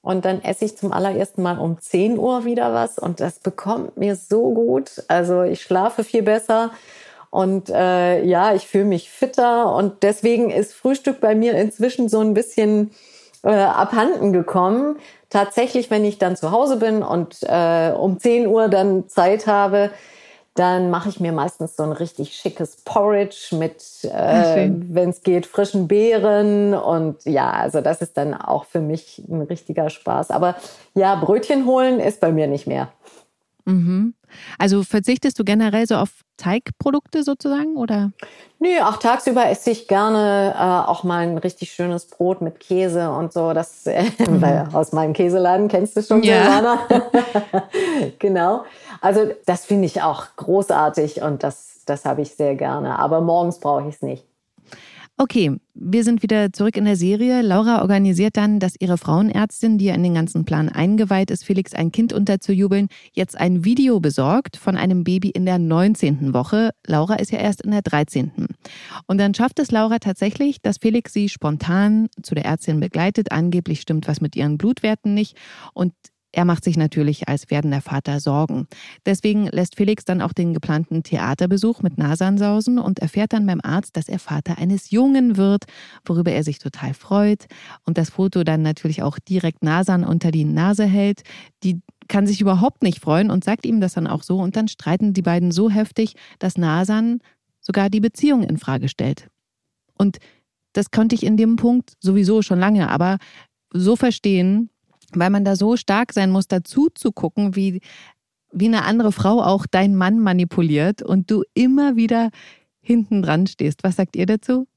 und dann esse ich zum allerersten Mal um 10 Uhr wieder was und das bekommt mir so gut. Also ich schlafe viel besser und äh, ja, ich fühle mich fitter und deswegen ist Frühstück bei mir inzwischen so ein bisschen äh, abhanden gekommen. Tatsächlich, wenn ich dann zu Hause bin und äh, um 10 Uhr dann Zeit habe, dann mache ich mir meistens so ein richtig schickes Porridge mit, äh, wenn es geht, frischen Beeren. Und ja, also das ist dann auch für mich ein richtiger Spaß. Aber ja, Brötchen holen ist bei mir nicht mehr. Mhm. Also verzichtest du generell so auf Teigprodukte sozusagen oder? Nee, auch tagsüber esse ich gerne äh, auch mal ein richtig schönes Brot mit Käse und so. Das äh, mhm. weil aus meinem Käseladen kennst du schon, ja. [LAUGHS] genau. Also das finde ich auch großartig und das, das habe ich sehr gerne. Aber morgens brauche ich es nicht. Okay, wir sind wieder zurück in der Serie. Laura organisiert dann, dass ihre Frauenärztin, die ja in den ganzen Plan eingeweiht ist, Felix ein Kind unterzujubeln, jetzt ein Video besorgt von einem Baby in der 19. Woche. Laura ist ja erst in der 13. Und dann schafft es Laura tatsächlich, dass Felix sie spontan zu der Ärztin begleitet. Angeblich stimmt was mit ihren Blutwerten nicht. Und er macht sich natürlich als werdender Vater Sorgen. Deswegen lässt Felix dann auch den geplanten Theaterbesuch mit Nasan sausen und erfährt dann beim Arzt, dass er Vater eines Jungen wird, worüber er sich total freut und das Foto dann natürlich auch direkt Nasan unter die Nase hält. Die kann sich überhaupt nicht freuen und sagt ihm das dann auch so und dann streiten die beiden so heftig, dass Nasan sogar die Beziehung in Frage stellt. Und das konnte ich in dem Punkt sowieso schon lange, aber so verstehen, weil man da so stark sein muss, dazu zu gucken, wie, wie eine andere Frau auch deinen Mann manipuliert und du immer wieder hinten dran stehst. Was sagt ihr dazu?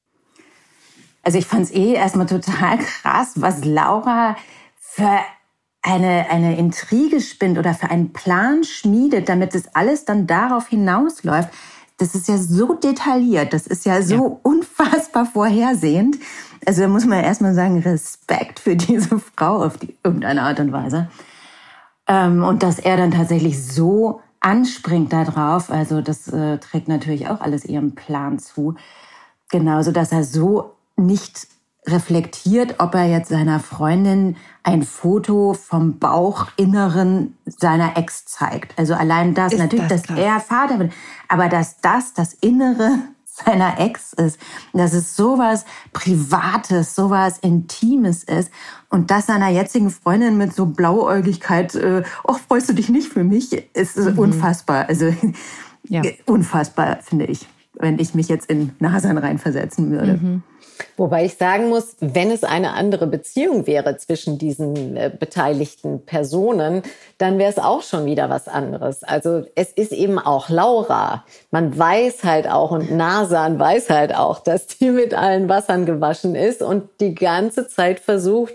Also ich fand es eh erstmal total krass, was Laura für eine, eine Intrige spinnt oder für einen Plan schmiedet, damit es alles dann darauf hinausläuft. Das ist ja so detailliert, das ist ja so ja. [LAUGHS] unfassbar vorhersehend. Also da muss man erstmal sagen, Respekt für diese [LAUGHS] Frau auf die, irgendeine Art und Weise. Ähm, und dass er dann tatsächlich so anspringt darauf, also das äh, trägt natürlich auch alles ihrem Plan zu. Genauso, dass er so nicht reflektiert, ob er jetzt seiner Freundin ein Foto vom Bauchinneren seiner Ex zeigt. Also allein das, Ist natürlich, das dass er Vater wird, aber dass das das Innere seiner Ex ist, dass es sowas Privates, sowas Intimes ist und das seiner jetzigen Freundin mit so Blauäugigkeit, äh, oh, freust du dich nicht für mich, ist mhm. unfassbar. Also ja. [LAUGHS] unfassbar, finde ich, wenn ich mich jetzt in Nasan reinversetzen würde. Mhm. Wobei ich sagen muss, wenn es eine andere Beziehung wäre zwischen diesen äh, beteiligten Personen, dann wäre es auch schon wieder was anderes. Also es ist eben auch Laura. Man weiß halt auch und Nasan weiß halt auch, dass die mit allen Wassern gewaschen ist und die ganze Zeit versucht,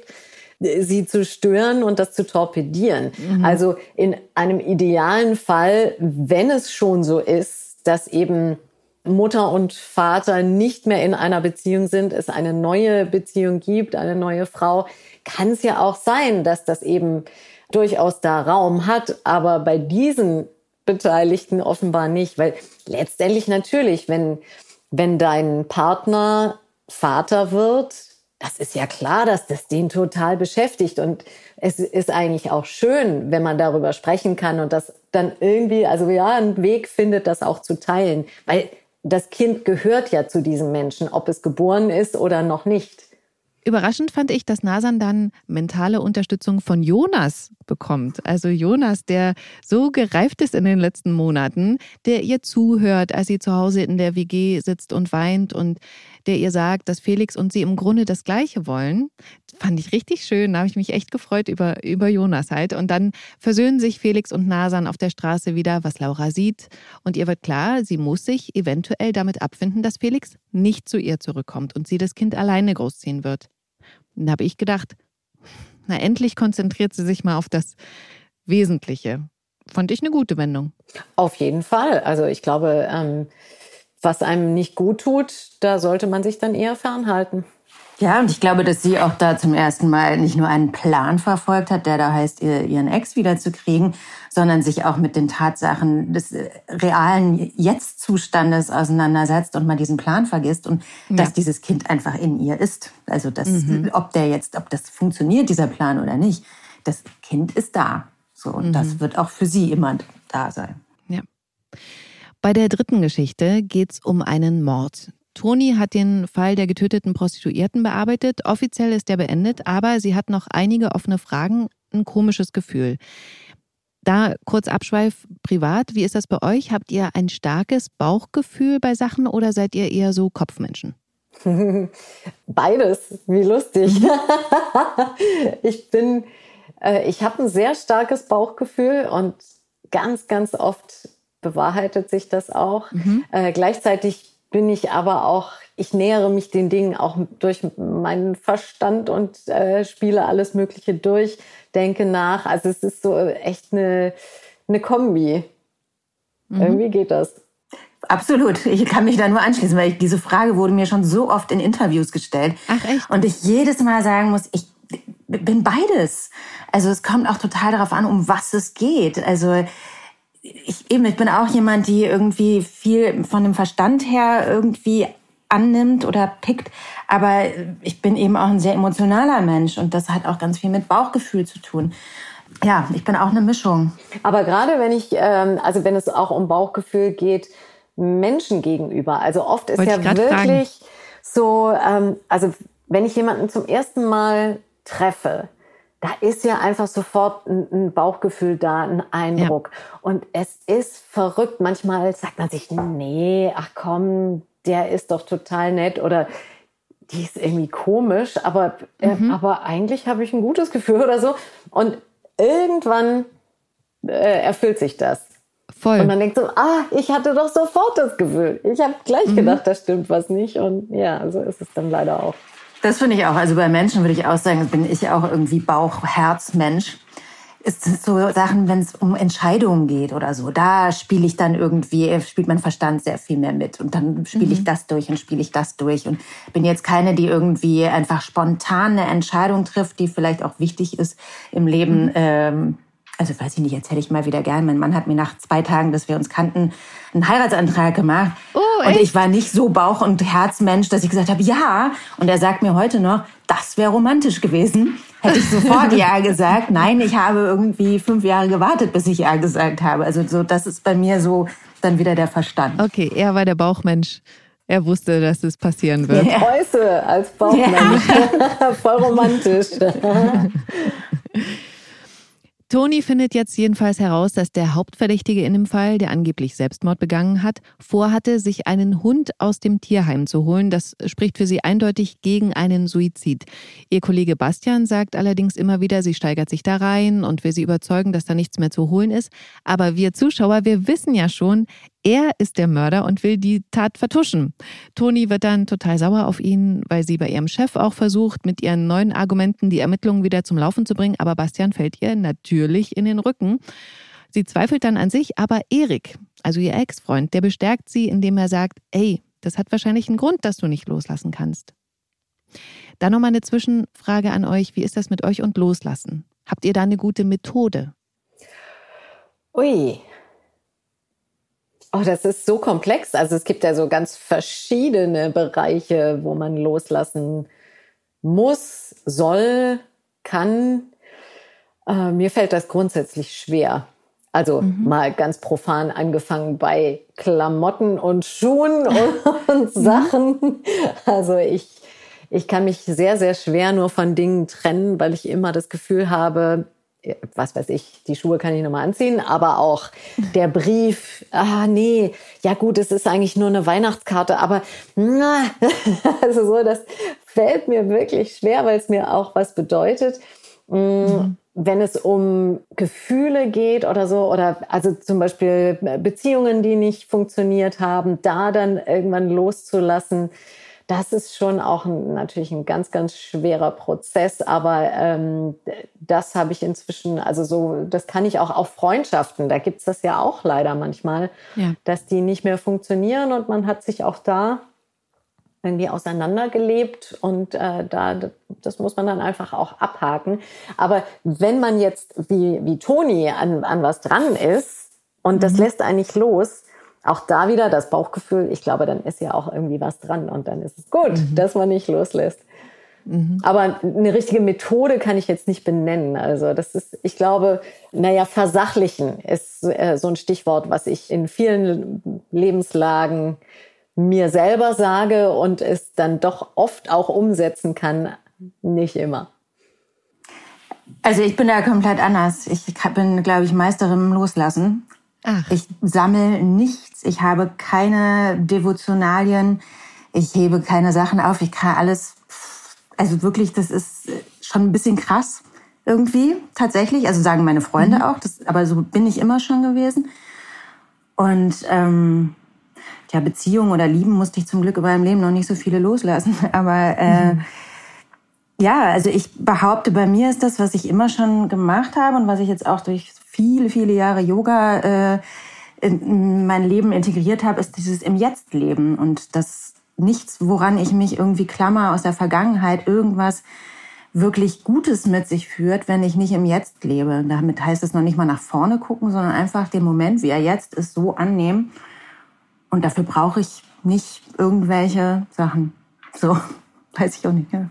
sie zu stören und das zu torpedieren. Mhm. Also in einem idealen Fall, wenn es schon so ist, dass eben Mutter und Vater nicht mehr in einer Beziehung sind, es eine neue Beziehung gibt, eine neue Frau, kann es ja auch sein, dass das eben durchaus da Raum hat, aber bei diesen Beteiligten offenbar nicht, weil letztendlich natürlich, wenn, wenn dein Partner Vater wird, das ist ja klar, dass das den total beschäftigt. Und es ist eigentlich auch schön, wenn man darüber sprechen kann und das dann irgendwie, also ja, einen Weg findet, das auch zu teilen. Weil das Kind gehört ja zu diesem Menschen, ob es geboren ist oder noch nicht. Überraschend fand ich, dass Nasan dann mentale Unterstützung von Jonas bekommt. Also Jonas, der so gereift ist in den letzten Monaten, der ihr zuhört, als sie zu Hause in der WG sitzt und weint und der ihr sagt, dass Felix und sie im Grunde das Gleiche wollen. Fand ich richtig schön. Da habe ich mich echt gefreut über, über Jonas halt. Und dann versöhnen sich Felix und Nasan auf der Straße wieder, was Laura sieht. Und ihr wird klar, sie muss sich eventuell damit abfinden, dass Felix nicht zu ihr zurückkommt und sie das Kind alleine großziehen wird. Und da habe ich gedacht, na endlich konzentriert sie sich mal auf das Wesentliche. Fand ich eine gute Wendung. Auf jeden Fall. Also ich glaube, ähm, was einem nicht gut tut, da sollte man sich dann eher fernhalten. Ja, und ich glaube, dass sie auch da zum ersten Mal nicht nur einen Plan verfolgt hat, der da heißt, ihren Ex wiederzukriegen, sondern sich auch mit den Tatsachen des äh, realen Jetzt-Zustandes auseinandersetzt und mal diesen Plan vergisst und ja. dass dieses Kind einfach in ihr ist. Also, dass, mhm. ob der jetzt, ob das funktioniert, dieser Plan oder nicht, das Kind ist da. So, und mhm. das wird auch für sie immer da sein. Ja. Bei der dritten Geschichte geht es um einen Mord. Toni hat den Fall der getöteten Prostituierten bearbeitet. Offiziell ist er beendet, aber sie hat noch einige offene Fragen, ein komisches Gefühl. Da kurz Abschweif privat, wie ist das bei euch? Habt ihr ein starkes Bauchgefühl bei Sachen oder seid ihr eher so Kopfmenschen? [LAUGHS] Beides, wie lustig. [LAUGHS] ich bin, äh, ich habe ein sehr starkes Bauchgefühl und ganz, ganz oft bewahrheitet sich das auch. Mhm. Äh, gleichzeitig bin ich aber auch, ich nähere mich den Dingen auch durch meinen Verstand und äh, spiele alles Mögliche durch, denke nach. Also es ist so echt eine, eine Kombi. Mhm. Irgendwie geht das. Absolut. Ich kann mich da nur anschließen, weil ich, diese Frage wurde mir schon so oft in Interviews gestellt. Ach echt? Und ich jedes Mal sagen muss, ich bin beides. Also es kommt auch total darauf an, um was es geht. Also ich eben, ich bin auch jemand, die irgendwie viel von dem Verstand her irgendwie annimmt oder pickt. Aber ich bin eben auch ein sehr emotionaler Mensch und das hat auch ganz viel mit Bauchgefühl zu tun. Ja, ich bin auch eine Mischung. Aber gerade wenn ich, ähm, also wenn es auch um Bauchgefühl geht, Menschen gegenüber. Also oft ist Wollte ja wirklich fragen. so, ähm, also wenn ich jemanden zum ersten Mal treffe, da ist ja einfach sofort ein, Bauchgefühl da, ein Eindruck. Ja. Und es ist verrückt. Manchmal sagt man sich, nee, ach komm, der ist doch total nett oder die ist irgendwie komisch, aber, äh, mhm. äh, aber eigentlich habe ich ein gutes Gefühl oder so. Und irgendwann äh, erfüllt sich das. Voll. Und man denkt so, ah, ich hatte doch sofort das Gefühl. Ich habe gleich mhm. gedacht, da stimmt was nicht. Und ja, so ist es dann leider auch. Das finde ich auch. Also bei Menschen würde ich auch sagen, bin ich auch irgendwie Bauch-Herz-Mensch. Es sind so Sachen, wenn es um Entscheidungen geht oder so. Da spiele ich dann irgendwie, spielt mein Verstand sehr viel mehr mit. Und dann spiele mhm. ich das durch und spiele ich das durch. Und bin jetzt keine, die irgendwie einfach spontan eine Entscheidung trifft, die vielleicht auch wichtig ist im Leben. Mhm. Ähm, also weiß ich nicht, jetzt hätte ich mal wieder gern. Mein Mann hat mir nach zwei Tagen, dass wir uns kannten, einen Heiratsantrag gemacht. Oh, und ich war nicht so Bauch- und Herzmensch, dass ich gesagt habe, ja. Und er sagt mir heute noch, das wäre romantisch gewesen. Hätte ich sofort [LAUGHS] ja gesagt. Nein, ich habe irgendwie fünf Jahre gewartet, bis ich ja gesagt habe. Also so, das ist bei mir so dann wieder der Verstand. Okay, er war der Bauchmensch. Er wusste, dass es passieren wird. Ja. Preuße als Bauchmensch. Ja. [LAUGHS] Voll romantisch. [LAUGHS] Toni findet jetzt jedenfalls heraus, dass der Hauptverdächtige in dem Fall, der angeblich Selbstmord begangen hat, vorhatte, sich einen Hund aus dem Tierheim zu holen. Das spricht für sie eindeutig gegen einen Suizid. Ihr Kollege Bastian sagt allerdings immer wieder, sie steigert sich da rein und will sie überzeugen, dass da nichts mehr zu holen ist. Aber wir Zuschauer, wir wissen ja schon, er ist der Mörder und will die Tat vertuschen. Toni wird dann total sauer auf ihn, weil sie bei ihrem Chef auch versucht, mit ihren neuen Argumenten die Ermittlungen wieder zum Laufen zu bringen. Aber Bastian fällt ihr natürlich in den Rücken. Sie zweifelt dann an sich, aber Erik, also ihr Ex-Freund, der bestärkt sie, indem er sagt, ey, das hat wahrscheinlich einen Grund, dass du nicht loslassen kannst. Dann nochmal eine Zwischenfrage an euch. Wie ist das mit euch und Loslassen? Habt ihr da eine gute Methode? Ui, Oh, das ist so komplex. Also es gibt ja so ganz verschiedene Bereiche, wo man loslassen muss, soll, kann. Äh, mir fällt das grundsätzlich schwer. Also mhm. mal ganz profan angefangen bei Klamotten und Schuhen und, [LAUGHS] und Sachen. Also ich, ich kann mich sehr, sehr schwer nur von Dingen trennen, weil ich immer das Gefühl habe, was weiß ich, die Schuhe kann ich nochmal anziehen, aber auch der Brief, ah nee, ja gut, es ist eigentlich nur eine Weihnachtskarte, aber na, [LAUGHS] also so, das fällt mir wirklich schwer, weil es mir auch was bedeutet. Mm, mhm. wenn es um Gefühle geht oder so, oder also zum Beispiel Beziehungen, die nicht funktioniert haben, da dann irgendwann loszulassen, das ist schon auch ein, natürlich ein ganz, ganz schwerer Prozess. Aber ähm, das habe ich inzwischen, also so, das kann ich auch auf Freundschaften, da gibt's das ja auch leider manchmal, ja. dass die nicht mehr funktionieren und man hat sich auch da irgendwie auseinandergelebt und äh, da das muss man dann einfach auch abhaken. Aber wenn man jetzt wie wie Toni an, an was dran ist und das mhm. lässt eigentlich los, auch da wieder das Bauchgefühl, ich glaube, dann ist ja auch irgendwie was dran und dann ist es gut, mhm. dass man nicht loslässt. Mhm. Aber eine richtige Methode kann ich jetzt nicht benennen. Also das ist, ich glaube, naja, versachlichen ist äh, so ein Stichwort, was ich in vielen Lebenslagen mir selber sage und es dann doch oft auch umsetzen kann, nicht immer. Also ich bin da komplett anders. Ich bin, glaube ich, Meisterin im Loslassen. Ach. Ich sammle nichts. Ich habe keine Devotionalien. Ich hebe keine Sachen auf. Ich kann alles. Also wirklich, das ist schon ein bisschen krass irgendwie tatsächlich. Also sagen meine Freunde mhm. auch. Das, aber so bin ich immer schon gewesen. Und ähm, ja, Beziehungen oder Lieben musste ich zum Glück in meinem Leben noch nicht so viele loslassen. [LAUGHS] Aber äh, mhm. ja, also ich behaupte, bei mir ist das, was ich immer schon gemacht habe und was ich jetzt auch durch viele, viele Jahre Yoga äh, in mein Leben integriert habe, ist dieses im Jetzt leben und das nichts, woran ich mich irgendwie klammer aus der Vergangenheit, irgendwas wirklich Gutes mit sich führt, wenn ich nicht im Jetzt lebe. Damit heißt es noch nicht mal nach vorne gucken, sondern einfach den Moment, wie er jetzt ist, so annehmen und dafür brauche ich nicht irgendwelche Sachen. So, [LAUGHS] weiß ich auch nicht. Ja.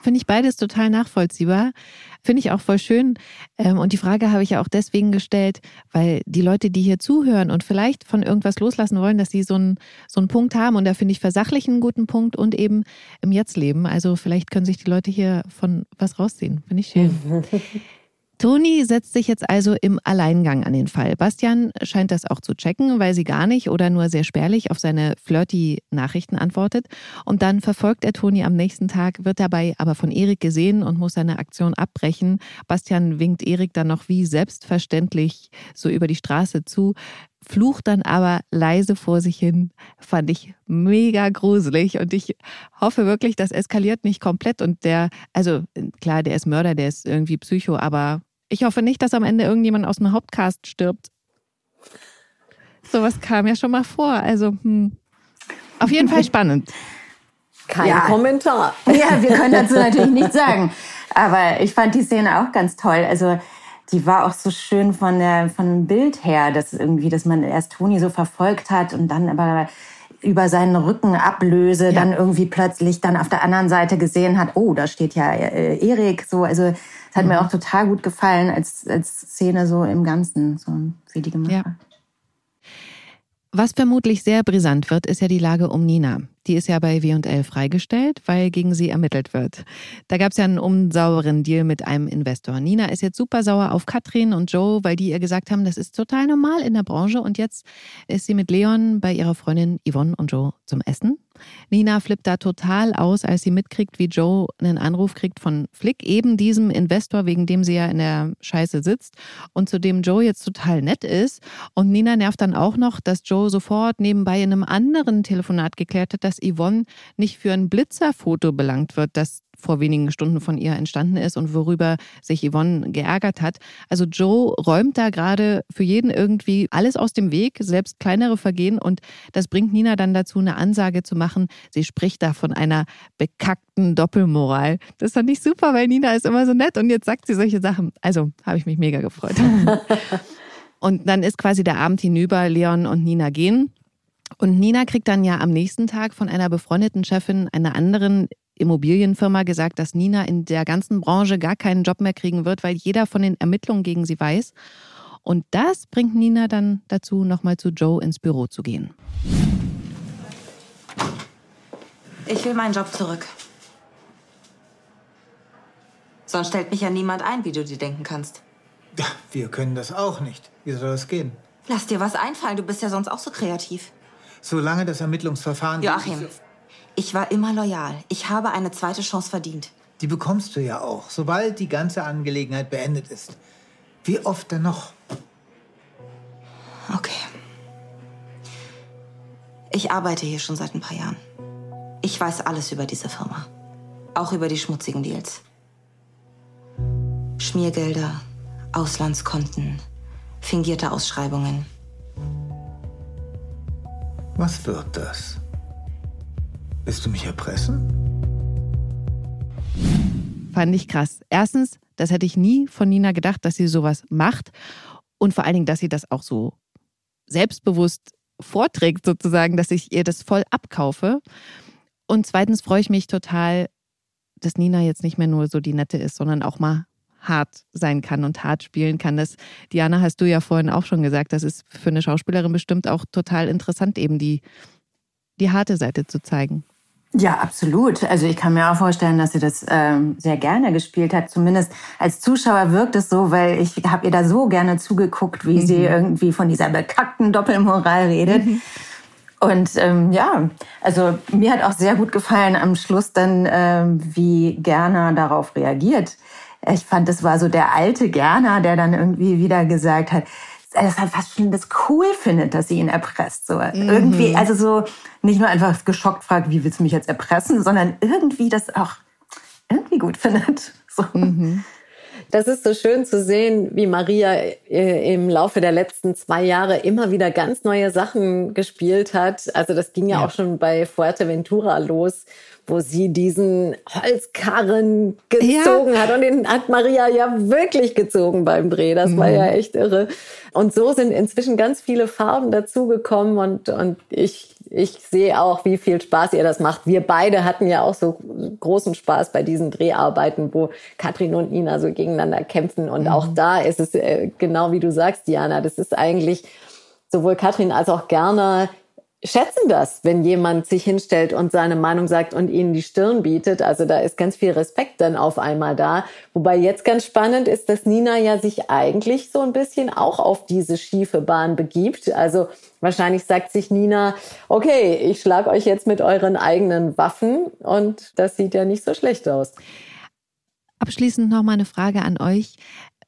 Finde ich beides total nachvollziehbar. Finde ich auch voll schön. Ähm, und die Frage habe ich ja auch deswegen gestellt, weil die Leute, die hier zuhören und vielleicht von irgendwas loslassen wollen, dass sie so einen, so einen Punkt haben. Und da finde ich versachlichen einen guten Punkt und eben im Jetzt leben. Also vielleicht können sich die Leute hier von was rausziehen. Finde ich schön. [LAUGHS] Toni setzt sich jetzt also im Alleingang an den Fall. Bastian scheint das auch zu checken, weil sie gar nicht oder nur sehr spärlich auf seine flirty Nachrichten antwortet. Und dann verfolgt er Toni am nächsten Tag, wird dabei aber von Erik gesehen und muss seine Aktion abbrechen. Bastian winkt Erik dann noch wie selbstverständlich so über die Straße zu flucht dann aber leise vor sich hin. Fand ich mega gruselig und ich hoffe wirklich, das eskaliert nicht komplett und der, also klar, der ist Mörder, der ist irgendwie Psycho, aber ich hoffe nicht, dass am Ende irgendjemand aus dem Hauptcast stirbt. Sowas kam ja schon mal vor. Also, hm. auf jeden Fall spannend. Kein ja. Kommentar. Ja, wir können dazu natürlich nichts sagen. Aber ich fand die Szene auch ganz toll. Also, die war auch so schön von der, von dem Bild her, dass irgendwie, dass man erst Toni so verfolgt hat und dann aber über seinen Rücken ablöse, ja. dann irgendwie plötzlich dann auf der anderen Seite gesehen hat, oh, da steht ja äh, Erik, so, also, das hat mhm. mir auch total gut gefallen als, als Szene so im Ganzen, so wie die gemacht ja. Was vermutlich sehr brisant wird, ist ja die Lage um Nina. Die ist ja bei W&L freigestellt, weil gegen sie ermittelt wird. Da gab es ja einen unsauberen Deal mit einem Investor. Nina ist jetzt super sauer auf Katrin und Joe, weil die ihr gesagt haben, das ist total normal in der Branche. Und jetzt ist sie mit Leon bei ihrer Freundin Yvonne und Joe zum Essen. Nina flippt da total aus, als sie mitkriegt, wie Joe einen Anruf kriegt von Flick, eben diesem Investor, wegen dem sie ja in der Scheiße sitzt und zu dem Joe jetzt total nett ist. Und Nina nervt dann auch noch, dass Joe sofort nebenbei in einem anderen Telefonat geklärt hat, dass Yvonne nicht für ein Blitzerfoto belangt wird, das vor wenigen Stunden von ihr entstanden ist und worüber sich Yvonne geärgert hat. Also Joe räumt da gerade für jeden irgendwie alles aus dem Weg, selbst kleinere Vergehen und das bringt Nina dann dazu, eine Ansage zu machen. Sie spricht da von einer bekackten Doppelmoral. Das fand ich super, weil Nina ist immer so nett und jetzt sagt sie solche Sachen. Also habe ich mich mega gefreut. [LAUGHS] und dann ist quasi der Abend hinüber, Leon und Nina gehen. Und Nina kriegt dann ja am nächsten Tag von einer befreundeten Chefin einer anderen Immobilienfirma gesagt, dass Nina in der ganzen Branche gar keinen Job mehr kriegen wird, weil jeder von den Ermittlungen gegen sie weiß. Und das bringt Nina dann dazu, nochmal zu Joe ins Büro zu gehen. Ich will meinen Job zurück. Sonst stellt mich ja niemand ein, wie du dir denken kannst. Ja, wir können das auch nicht. Wie soll das gehen? Lass dir was einfallen, du bist ja sonst auch so kreativ. Solange das Ermittlungsverfahren... Joachim, ich war immer loyal. Ich habe eine zweite Chance verdient. Die bekommst du ja auch, sobald die ganze Angelegenheit beendet ist. Wie oft denn noch? Okay. Ich arbeite hier schon seit ein paar Jahren. Ich weiß alles über diese Firma. Auch über die schmutzigen Deals. Schmiergelder, Auslandskonten, fingierte Ausschreibungen. Was wird das? Willst du mich erpressen? Fand ich krass. Erstens, das hätte ich nie von Nina gedacht, dass sie sowas macht. Und vor allen Dingen, dass sie das auch so selbstbewusst vorträgt, sozusagen, dass ich ihr das voll abkaufe. Und zweitens freue ich mich total, dass Nina jetzt nicht mehr nur so die Nette ist, sondern auch mal hart sein kann und hart spielen kann. Das, Diana, hast du ja vorhin auch schon gesagt, das ist für eine Schauspielerin bestimmt auch total interessant, eben die, die harte Seite zu zeigen. Ja, absolut. Also ich kann mir auch vorstellen, dass sie das ähm, sehr gerne gespielt hat. Zumindest als Zuschauer wirkt es so, weil ich habe ihr da so gerne zugeguckt, wie mhm. sie irgendwie von dieser bekackten Doppelmoral redet. Mhm. Und ähm, ja, also mir hat auch sehr gut gefallen am Schluss dann, ähm, wie Gerner darauf reagiert. Ich fand, das war so der alte Gerner, der dann irgendwie wieder gesagt hat, dass er fast schon das cool findet, dass sie ihn erpresst. So mhm. irgendwie, also so nicht nur einfach geschockt fragt, wie willst du mich jetzt erpressen, sondern irgendwie das auch irgendwie gut findet. [LAUGHS] So. Mhm. Das ist so schön zu sehen, wie Maria äh, im Laufe der letzten zwei Jahre immer wieder ganz neue Sachen gespielt hat. Also das ging ja, ja. auch schon bei Fuerteventura los, wo sie diesen Holzkarren gezogen ja. hat. Und den hat Maria ja wirklich gezogen beim Dreh. Das mhm. war ja echt irre. Und so sind inzwischen ganz viele Farben dazugekommen und, und ich, ich sehe auch, wie viel Spaß ihr das macht. Wir beide hatten ja auch so großen Spaß bei diesen Dreharbeiten, wo Katrin und Nina so gegeneinander kämpfen. Und mhm. auch da ist es äh, genau wie du sagst, Diana, das ist eigentlich sowohl Katrin als auch Gerner schätzen das, wenn jemand sich hinstellt und seine Meinung sagt und ihnen die Stirn bietet. Also da ist ganz viel Respekt dann auf einmal da. Wobei jetzt ganz spannend ist, dass Nina ja sich eigentlich so ein bisschen auch auf diese schiefe Bahn begibt. Also wahrscheinlich sagt sich Nina, okay, ich schlag euch jetzt mit euren eigenen Waffen und das sieht ja nicht so schlecht aus. Abschließend noch mal eine Frage an euch.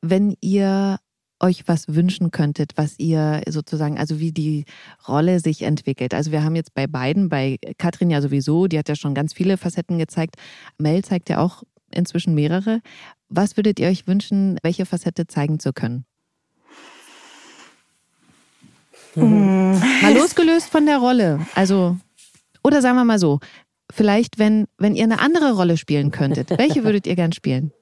Wenn ihr euch was wünschen könntet, was ihr sozusagen, also wie die Rolle sich entwickelt. Also wir haben jetzt bei beiden, bei Katrin ja sowieso, die hat ja schon ganz viele Facetten gezeigt. Mel zeigt ja auch inzwischen mehrere. Was würdet ihr euch wünschen, welche Facette zeigen zu können? Mhm. Mal losgelöst von der Rolle. Also, oder sagen wir mal so, vielleicht, wenn, wenn ihr eine andere Rolle spielen könntet, welche würdet ihr gern spielen?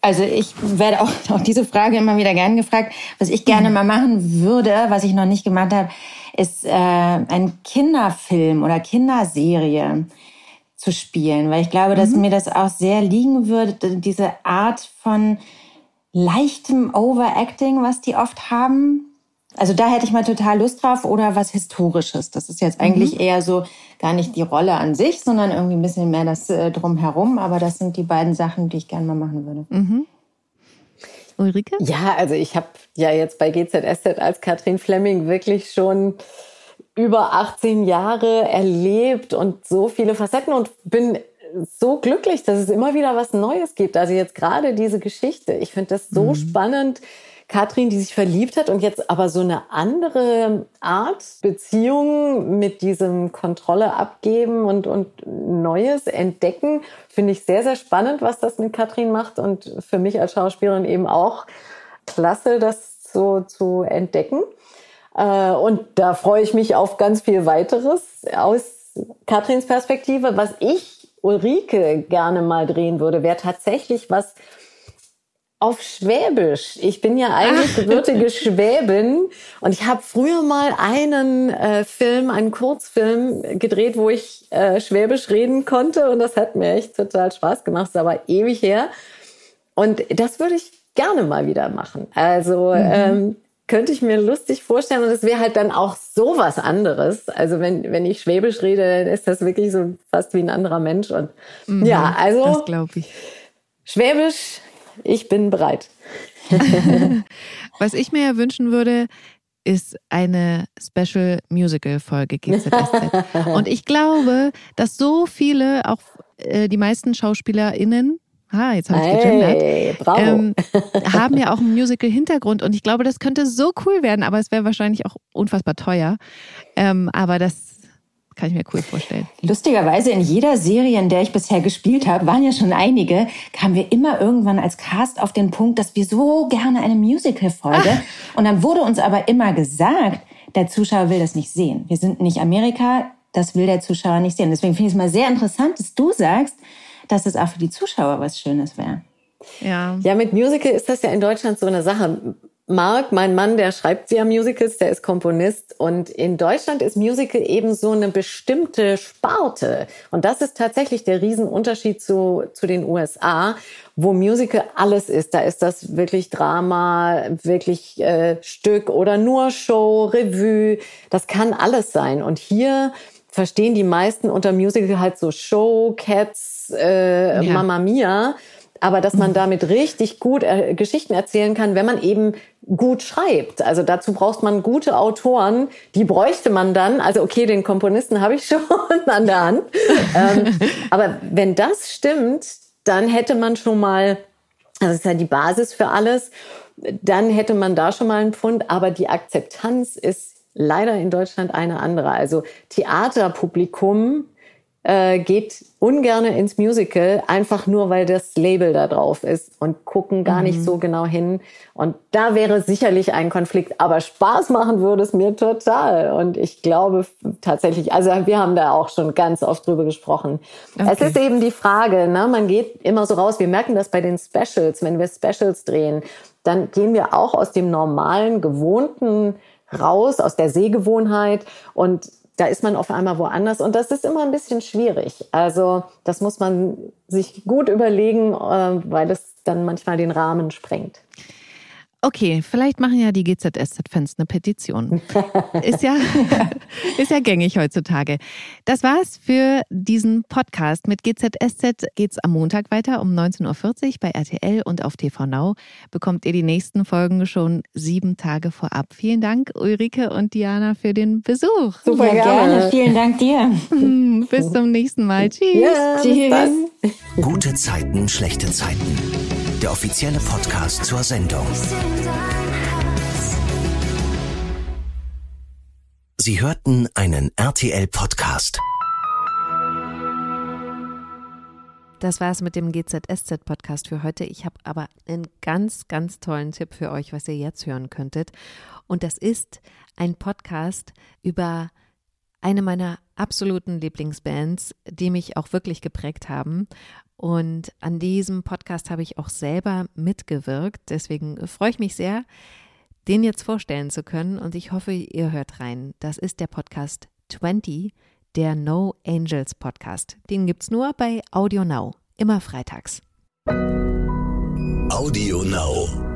Also ich werde auch, [LAUGHS] auch diese Frage immer wieder gern gefragt. Was ich gerne mal machen würde, was ich noch nicht gemacht habe, ist äh, ein Kinderfilm oder Kinderserie zu spielen, weil ich glaube, dass mhm. mir das auch sehr liegen würde, diese Art von leichtem Overacting, was die oft haben. Also da hätte ich mal total Lust drauf oder was Historisches. Das ist jetzt eigentlich mhm. eher so gar nicht die Rolle an sich, sondern irgendwie ein bisschen mehr das äh, drumherum. Aber das sind die beiden Sachen, die ich gerne mal machen würde. Mhm. Ulrike? Ja, also ich habe ja jetzt bei GZSZ als Katrin Fleming wirklich schon über 18 Jahre erlebt und so viele Facetten und bin so glücklich, dass es immer wieder was Neues gibt. Also jetzt gerade diese Geschichte. Ich finde das so mhm. spannend, Katrin, die sich verliebt hat und jetzt aber so eine andere Art Beziehung mit diesem Kontrolle abgeben und, und Neues entdecken, finde ich sehr, sehr spannend, was das mit Katrin macht und für mich als Schauspielerin eben auch klasse, das so zu entdecken. Äh, und da freue ich mich auf ganz viel weiteres aus Katrins Perspektive. Was ich Ulrike gerne mal drehen würde, wäre tatsächlich was, auf Schwäbisch. Ich bin ja eigentlich gebürtige [LAUGHS] Schwäbin und ich habe früher mal einen äh, Film, einen Kurzfilm gedreht, wo ich äh, Schwäbisch reden konnte und das hat mir echt total Spaß gemacht. Das ist aber ewig her und das würde ich gerne mal wieder machen. Also mhm. ähm, könnte ich mir lustig vorstellen und es wäre halt dann auch so was anderes. Also wenn, wenn ich Schwäbisch rede, dann ist das wirklich so fast wie ein anderer Mensch und mhm, ja, also das glaube ich. Schwäbisch ich bin bereit. [LAUGHS] Was ich mir ja wünschen würde, ist eine Special Musical Folge GZSZ. [LAUGHS] Und ich glaube, dass so viele, auch äh, die meisten SchauspielerInnen, Ah, jetzt habe ich hey, gegendert. Ähm, haben ja auch einen Musical-Hintergrund und ich glaube, das könnte so cool werden, aber es wäre wahrscheinlich auch unfassbar teuer. Ähm, aber das kann ich mir cool vorstellen. Lustigerweise in jeder Serie, in der ich bisher gespielt habe, waren ja schon einige, kamen wir immer irgendwann als Cast auf den Punkt, dass wir so gerne eine Musical-Folge. Und dann wurde uns aber immer gesagt, der Zuschauer will das nicht sehen. Wir sind nicht Amerika, das will der Zuschauer nicht sehen. Deswegen finde ich es mal sehr interessant, dass du sagst, dass es auch für die Zuschauer was Schönes wäre. Ja. ja, mit Musical ist das ja in Deutschland so eine Sache. Marc, mein Mann, der schreibt ja Musicals, der ist Komponist. Und in Deutschland ist Musical eben so eine bestimmte Sparte. Und das ist tatsächlich der Riesenunterschied zu, zu den USA, wo Musical alles ist. Da ist das wirklich Drama, wirklich äh, Stück oder nur Show, Revue, das kann alles sein. Und hier verstehen die meisten unter Musical halt so Show, Cats, äh, ja. Mamma Mia aber dass man damit richtig gut äh, Geschichten erzählen kann, wenn man eben gut schreibt. Also dazu braucht man gute Autoren, die bräuchte man dann. Also okay, den Komponisten habe ich [LAUGHS] schon an der Hand. ähm, aber wenn das stimmt, dann hätte man schon mal, das ist ja die Basis für alles, dann hätte man da schon mal einen Pfund. Aber die Akzeptanz ist leider in Deutschland eine andere. Also Theaterpublikum äh, geht ungerne ins Musical, einfach nur weil das Label da drauf ist und gucken gar mhm. nicht so genau hin. Und da wäre sicherlich ein Konflikt, aber Spaß machen würde es mir total. Und ich glaube tatsächlich, also wir haben da auch schon ganz oft drüber gesprochen. Okay. Es ist eben die Frage, ne? man geht immer so raus, wir merken das bei den Specials, wenn wir Specials drehen, dann gehen wir auch aus dem normalen, gewohnten raus, aus der Sehgewohnheit und da ist man auf einmal woanders und das ist immer ein bisschen schwierig. Also das muss man sich gut überlegen, äh, weil es dann manchmal den Rahmen sprengt. Okay, vielleicht machen ja die GZSZ-Fans eine Petition. [LAUGHS] Ist ja, [LAUGHS] ist ja gängig heutzutage. Das war's für diesen Podcast. Mit GZSZ geht's am Montag weiter um 19.40 Uhr bei RTL und auf TV Now. Bekommt ihr die nächsten Folgen schon sieben Tage vorab. Vielen Dank, Ulrike und Diana, für den Besuch. Super ja, gerne. gerne. Vielen Dank dir. Bis zum nächsten Mal. [LAUGHS] Tschüss. Ja, Tschüss. Gute Zeiten, schlechte Zeiten der offizielle Podcast zur Sendung. Sie hörten einen RTL-Podcast. Das war es mit dem GZSZ-Podcast für heute. Ich habe aber einen ganz, ganz tollen Tipp für euch, was ihr jetzt hören könntet. Und das ist ein Podcast über eine meiner absoluten Lieblingsbands, die mich auch wirklich geprägt haben. Und an diesem Podcast habe ich auch selber mitgewirkt. Deswegen freue ich mich sehr, den jetzt vorstellen zu können. Und ich hoffe, ihr hört rein. Das ist der Podcast 20, der No Angels Podcast. Den gibt es nur bei Audio Now, immer freitags. Audio Now.